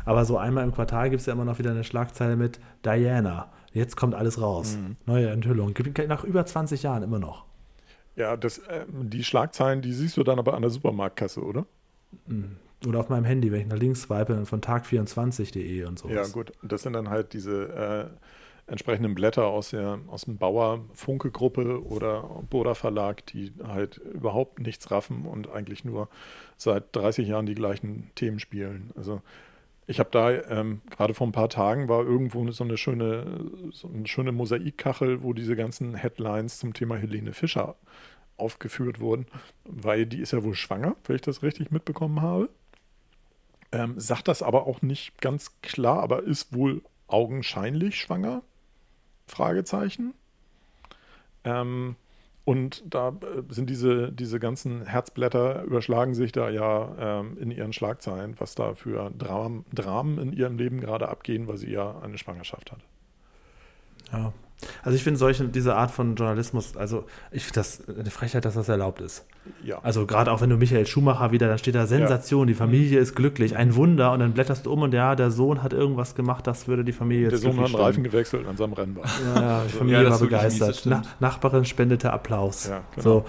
Aber so einmal im Quartal gibt es ja immer noch wieder eine Schlagzeile mit Diana. Jetzt kommt alles raus. Mhm. Neue Enthüllung. Nach über 20 Jahren immer noch. Ja, das, ähm, die Schlagzeilen, die siehst du dann aber an der Supermarktkasse, oder? Oder auf meinem Handy, wenn ich nach links swipe, dann von tag24.de und so. Ja, gut. Das sind dann halt diese äh, entsprechenden Blätter aus, der, aus dem Bauer Funke Gruppe oder Boda Verlag, die halt überhaupt nichts raffen und eigentlich nur seit 30 Jahren die gleichen Themen spielen. Also ich habe da ähm, gerade vor ein paar Tagen war irgendwo so eine schöne, so eine schöne Mosaikkachel, wo diese ganzen Headlines zum Thema Helene Fischer aufgeführt wurden, weil die ist ja wohl schwanger, wenn ich das richtig mitbekommen habe. Ähm, sagt das aber auch nicht ganz klar, aber ist wohl augenscheinlich schwanger? Fragezeichen. Ähm, und da äh, sind diese, diese ganzen Herzblätter überschlagen sich da ja ähm, in ihren Schlagzeilen, was da für Dram Dramen in ihrem Leben gerade abgehen, weil sie ja eine Schwangerschaft hat. Ja. Also ich finde solche, diese Art von Journalismus, also ich finde das eine Frechheit, dass das erlaubt ist. Ja. Also gerade auch wenn du Michael Schumacher wieder, dann steht da Sensation, die Familie ist glücklich, ein Wunder und dann blätterst du um und ja, der Sohn hat irgendwas gemacht, das würde die Familie Der jetzt Sohn hat einen Reifen gewechselt an seinem Rennbahn. Ja, ja, die Familie Ja, war begeistert. Na, Nachbarin spendete Applaus. Ja, genau. So.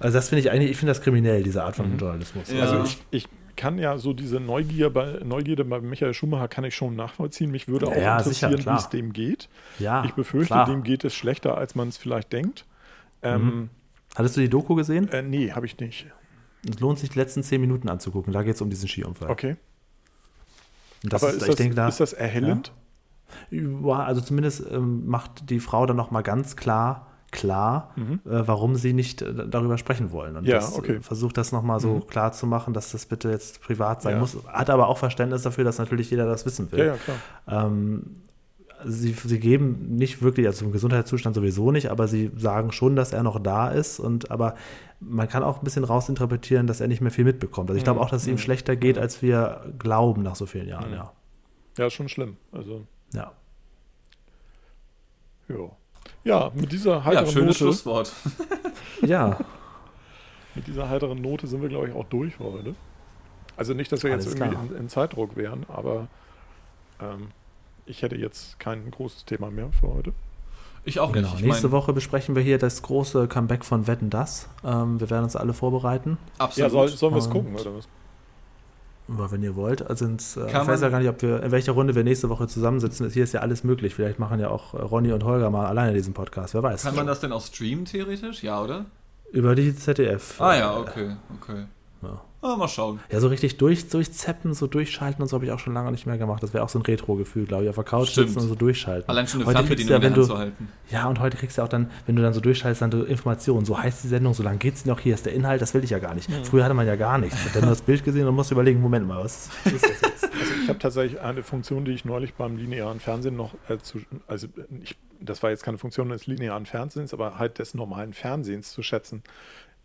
Also das finde ich eigentlich, ich finde das kriminell, diese Art von Mhm. Journalismus. Ja. Also Ja. ich, ich kann ja so diese Neugier bei, Neugierde bei Michael Schumacher kann ich schon nachvollziehen. Mich würde auch Ja, interessieren, wie es dem geht. ja Ich befürchte, klar. dem geht es schlechter, als man es vielleicht denkt. Ähm, Hattest du die Doku gesehen? äh, nee, habe ich nicht. Es lohnt sich, die letzten zehn Minuten anzugucken. Da geht es um diesen Skiunfall. Okay. Und das Aber ist, ist, ich das, denke, da, ist das erhellend? Ja, also zumindest ähm, macht die Frau dann nochmal ganz klar, klar, Mhm. äh, warum sie nicht äh, darüber sprechen wollen. Und Ja, das, okay. äh, versucht das nochmal so Mhm. klar zu machen, dass das bitte jetzt privat sein Ja. muss. Hat aber auch Verständnis dafür, dass natürlich jeder das wissen will. Ja, ja. Ähm, sie, sie geben nicht wirklich, also im Gesundheitszustand sowieso nicht, aber sie sagen schon, dass er noch da ist. Und aber man kann auch ein bisschen rausinterpretieren, dass er nicht mehr viel mitbekommt. Also ich glaube Mhm. auch, dass es ihm Mhm. schlechter geht, als wir glauben nach so vielen Jahren, Mhm. ja. Ja, ist schon schlimm. Also, Ja. ja. Ja, mit dieser Ja, heiteren schönes Note, Schlusswort. (laughs) Ja, mit dieser heiteren Note sind wir, glaube ich, auch durch für heute. Also nicht, dass wir jetzt Alles irgendwie klar. in, in Zeitdruck wären, aber ähm, ich hätte jetzt kein großes Thema mehr für heute. Ich auch genau. nicht. Ich Nächste mein, Woche besprechen wir hier das große Comeback von Wetten Das. Ähm, wir werden uns alle vorbereiten, Ja, Absolut. soll, sollen wir es gucken, oder was? Aber wenn ihr wollt. Also ins, äh, ich weiß ja gar nicht, ob wir, in welcher Runde wir nächste Woche zusammensitzen. Hier ist ja alles möglich. Vielleicht machen ja auch Ronny und Holger mal alleine diesen Podcast. Wer weiß. Kann man das denn auch streamen, theoretisch? Ja, oder? Über die ZDF. Ah ja, okay, okay. Ja. Ah, mal schauen. Ja, so richtig durch, durchzeppen, so durchschalten und so habe ich auch schon lange nicht mehr gemacht. Das wäre auch so ein Retro-Gefühl, glaube ich. Auf der Couch Stimmt. sitzen und so durchschalten. Allein schon eine Heute Fernbedienung ja, wenn du- zu halten. Ja, und heute kriegst du auch dann, wenn du dann so durchschaltest, dann so Informationen. So heißt die Sendung, so lange geht sie noch, hier ist der Inhalt, das will ich ja gar nicht. Früher hatte man ja gar nichts. Dann nur das Bild gesehen und musst überlegen, Moment mal, was ist das jetzt? (laughs) Also ich habe tatsächlich eine Funktion, die ich neulich beim linearen Fernsehen noch äh, zu, also ich, das war jetzt keine Funktion des linearen Fernsehens, aber halt des normalen Fernsehens zu schätzen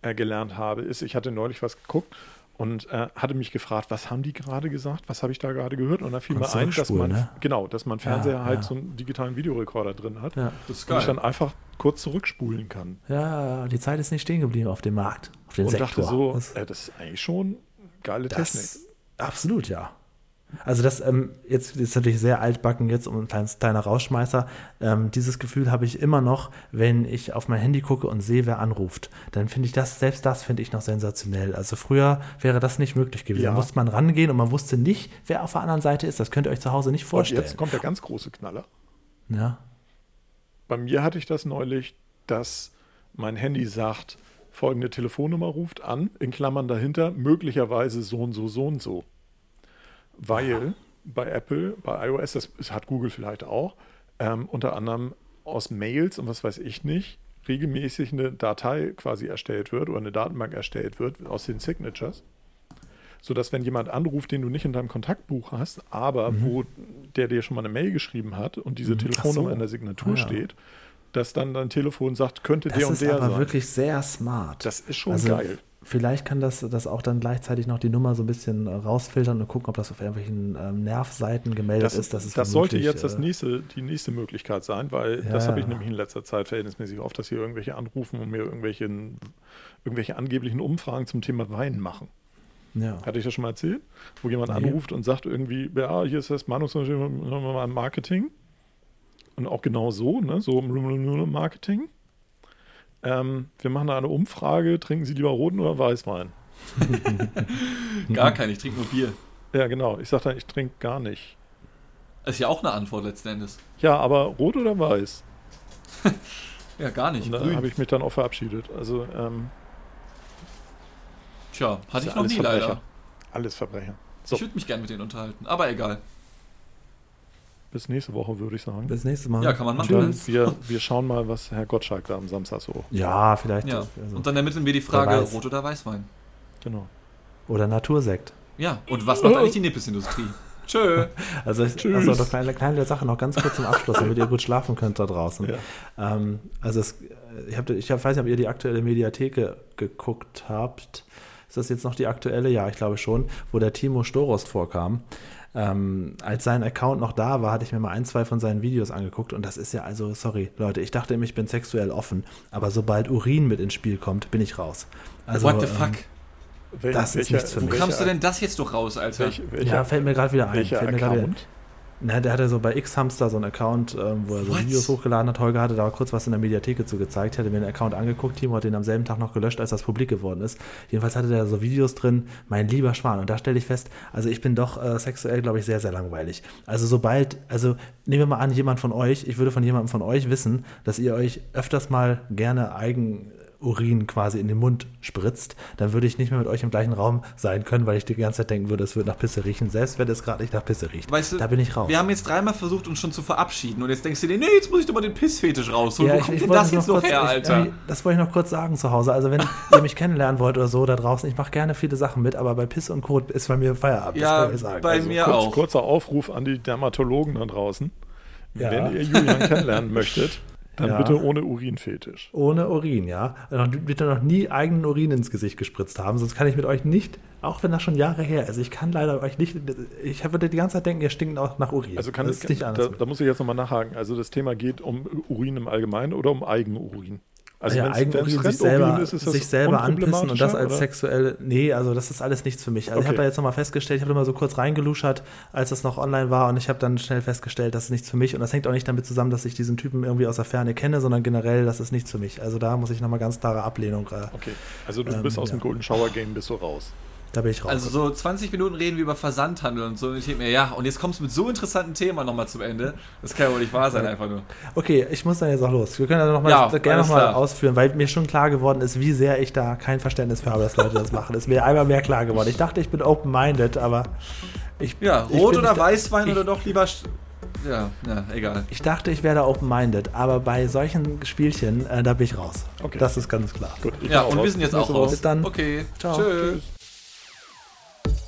äh, gelernt habe, ist, ich hatte neulich was geguckt und äh, hatte mich gefragt, was haben die gerade gesagt, was habe ich da gerade gehört und da fiel mir ein, dass man ne? genau, dass man Fernseher Ja, halt ja. so einen digitalen Videorekorder drin hat Ja. Das ist und ich geil. dann einfach kurz zurückspulen kann ja, die Zeit ist nicht stehen geblieben auf dem Markt, auf dem und Sektor. dachte so, das, äh, das ist eigentlich schon geile Technik. das, absolut, ja. Also das ähm, jetzt ist natürlich sehr altbacken jetzt um ein kleines, kleiner Rausschmeißer. Ähm, dieses Gefühl habe ich immer noch, wenn ich auf mein Handy gucke und sehe, wer anruft. Dann finde ich das, selbst das finde ich noch sensationell. Also früher wäre das nicht möglich gewesen. Ja. Da musste man rangehen und man wusste nicht, wer auf der anderen Seite ist. Das könnt ihr euch zu Hause nicht Und vorstellen. jetzt kommt der ganz große Knaller. ja. Bei mir hatte ich das neulich, dass mein Handy sagt, folgende Telefonnummer ruft an, in Klammern dahinter, möglicherweise so und so, so und so. Weil bei Apple, bei iOS, das hat Google vielleicht auch, ähm, unter anderem aus Mails und was weiß ich nicht, regelmäßig eine Datei quasi erstellt wird oder eine Datenbank erstellt wird aus den Signatures. Sodass, wenn jemand anruft, den du nicht in deinem Kontaktbuch hast, aber wo der dir schon mal eine Mail geschrieben hat und diese Mhm. Telefonnummer so. in der Signatur Ah, ja. steht, dass dann dein Telefon sagt, könnte Das der und ist der aber sein. wirklich sehr smart. Das ist schon Also, geil. Vielleicht kann das, das auch dann gleichzeitig noch die Nummer so ein bisschen äh, rausfiltern und gucken, ob das auf irgendwelchen ähm, Nervseiten gemeldet Das, ist. Das, das sollte jetzt das äh, nächste, die nächste Möglichkeit sein, weil Ja, das habe ich nämlich in letzter Zeit verhältnismäßig oft, dass hier irgendwelche anrufen und mir irgendwelche, irgendwelche angeblichen Umfragen zum Thema Wein machen. Ja. Hatte ich das schon mal erzählt? Wo jemand Nee. anruft und sagt irgendwie, ja, hier ist das Meinungsunternehmen im Marketing. Und auch genau so, ne? so im Marketing. Ähm, wir machen da eine Umfrage, trinken Sie lieber roten oder Weißwein? (laughs) Gar kein, ich trinke nur Bier. Ja, genau. Ich sage dann, ich trinke gar nicht. Ist ja auch eine Antwort letzten Endes. Ja, aber rot oder weiß? (laughs) Ja, gar nicht. Und da habe ich mich dann auch verabschiedet. Also, ähm, Tja, hatte ich noch nie Verbrecher. leider. Alles Verbrecher. So, Ich würde mich gerne mit denen unterhalten, aber egal. Bis nächste Woche würde ich sagen. Bis nächstes Mal. Ja, kann man machen. dann, (laughs) wir, wir schauen mal, was Herr Gottschalk da am Samstag so. Ja, vielleicht. Ja. also- Und dann ermitteln wir die Frage. Rot oder Weißwein. Genau. Oder Natursekt. Ja, und was macht (laughs) eigentlich die Nippesindustrie? Tschö. Also, ich, (laughs) Tschüss. also eine kleine, kleine Sache noch ganz kurz zum Abschluss, damit ihr gut schlafen könnt da draußen. Ja. Ähm, also es, ich, hab, ich hab, weiß nicht, ob ihr die aktuelle Mediatheke geguckt habt. Ist das jetzt noch die aktuelle? Ja, ich glaube schon, wo der Timo Storost vorkam. Ähm, als sein Account noch da war, hatte ich mir mal ein, zwei von seinen Videos angeguckt und das ist ja also, sorry, Leute, ich dachte immer, ich bin sexuell offen, aber sobald Urin mit ins Spiel kommt, bin ich raus. Also, What the ähm, fuck? Wel Das ist nichts für Wo mich. kamst du denn das jetzt doch raus, Alter? Welch, welcher, ja, fällt mir gerade wieder ein. welcher Fällt mir gerade wieder- Account? Na, der hatte so bei X-Hamster so einen Account, ähm, wo er so What? Videos hochgeladen hat. Holger hatte da kurz was in der Mediatheke zu gezeigt. Ich hatte mir den Account angeguckt. Timo hat den am selben Tag noch gelöscht, als das publik geworden ist. Jedenfalls hatte der so Videos drin, mein lieber Schwan. Und da stelle ich fest, also ich bin doch äh, sexuell, glaube ich, sehr, sehr langweilig. Also sobald, also nehmen wir mal an, jemand von euch, ich würde von jemandem von euch wissen, dass ihr euch öfters mal gerne eigen Urin quasi in den Mund spritzt, dann würde ich nicht mehr mit euch im gleichen Raum sein können, weil ich die ganze Zeit denken würde, es wird nach Pisse riechen, selbst wenn es gerade nicht nach Pisse riecht. Weißt du, da bin ich raus. Wir haben jetzt dreimal versucht, uns schon zu verabschieden und jetzt denkst du dir, nee, jetzt muss ich doch mal den Pissfetisch rausholen. Ja, Wo ich, kommt ich denn das jetzt noch kurz, her, ich, Alter? irgendwie- das wollte ich noch kurz sagen zu Hause. Also wenn (laughs) ihr mich kennenlernen wollt oder so da draußen, ich mache gerne viele Sachen mit, aber bei Piss und Kot ist bei mir Feierabend. Ja, das kann ich sagen. bei also, mir Kurz, auch. Kurzer Aufruf an die Dermatologen da draußen. Ja. Wenn ihr Julian kennenlernen möchtet, dann Ja. bitte ohne Urinfetisch. Ohne Urin, ja. Noch- Bitte noch nie eigenen Urin ins Gesicht gespritzt haben, sonst kann ich mit euch nicht, auch wenn das schon Jahre her ist, ich kann leider euch nicht, ich würde die ganze Zeit denken, ihr stinkt auch nach Urin. Also kann das es, ist nicht da, anders. da muss ich jetzt nochmal nachhaken. Also das Thema geht um Urin im Allgemeinen oder um Eigenurin? Also ja, Eigenurin sich selber, ist, ist sich selber anpissen und das als oder? sexuell, nee, also das ist alles nichts für mich. Also ich Okay. habe da jetzt nochmal festgestellt, ich habe immer so kurz reingeluschert, als das noch online war und ich habe dann schnell festgestellt, das ist nichts für mich und das hängt auch nicht damit zusammen, dass ich diesen Typen irgendwie aus der Ferne kenne, sondern generell, das ist nichts für mich. Also da muss ich nochmal ganz klare Ablehnung, äh, Okay, also du Ähm, bist aus dem ja. Golden Shower Game bist du raus. Da bin ich raus. Also so 20 Minuten reden wir über Versandhandel und so. Und ich denke mir, ja, und jetzt kommst du mit so interessanten Thema nochmal zum Ende. Das kann ja wohl nicht wahr sein, einfach nur. Okay, ich muss dann jetzt auch los. Wir können also noch mal Ja, das gerne nochmal ausführen, weil mir schon klar geworden ist, wie sehr ich da kein Verständnis für habe, dass Leute das machen. Ist mir einmal mehr klar geworden. Ich dachte, ich bin open-minded, aber ich, Ja, ich Rot bin oder nicht- Weißwein ich- oder doch lieber. Ja, ja, egal. Ich dachte, ich wäre da open-minded, aber bei solchen Spielchen, äh, da bin ich raus. Okay. Das ist ganz klar. Gut, ich Ja, und wir raus. sind jetzt auch raus. Bis dann. Okay, Ciao. Tschö. Tschüss.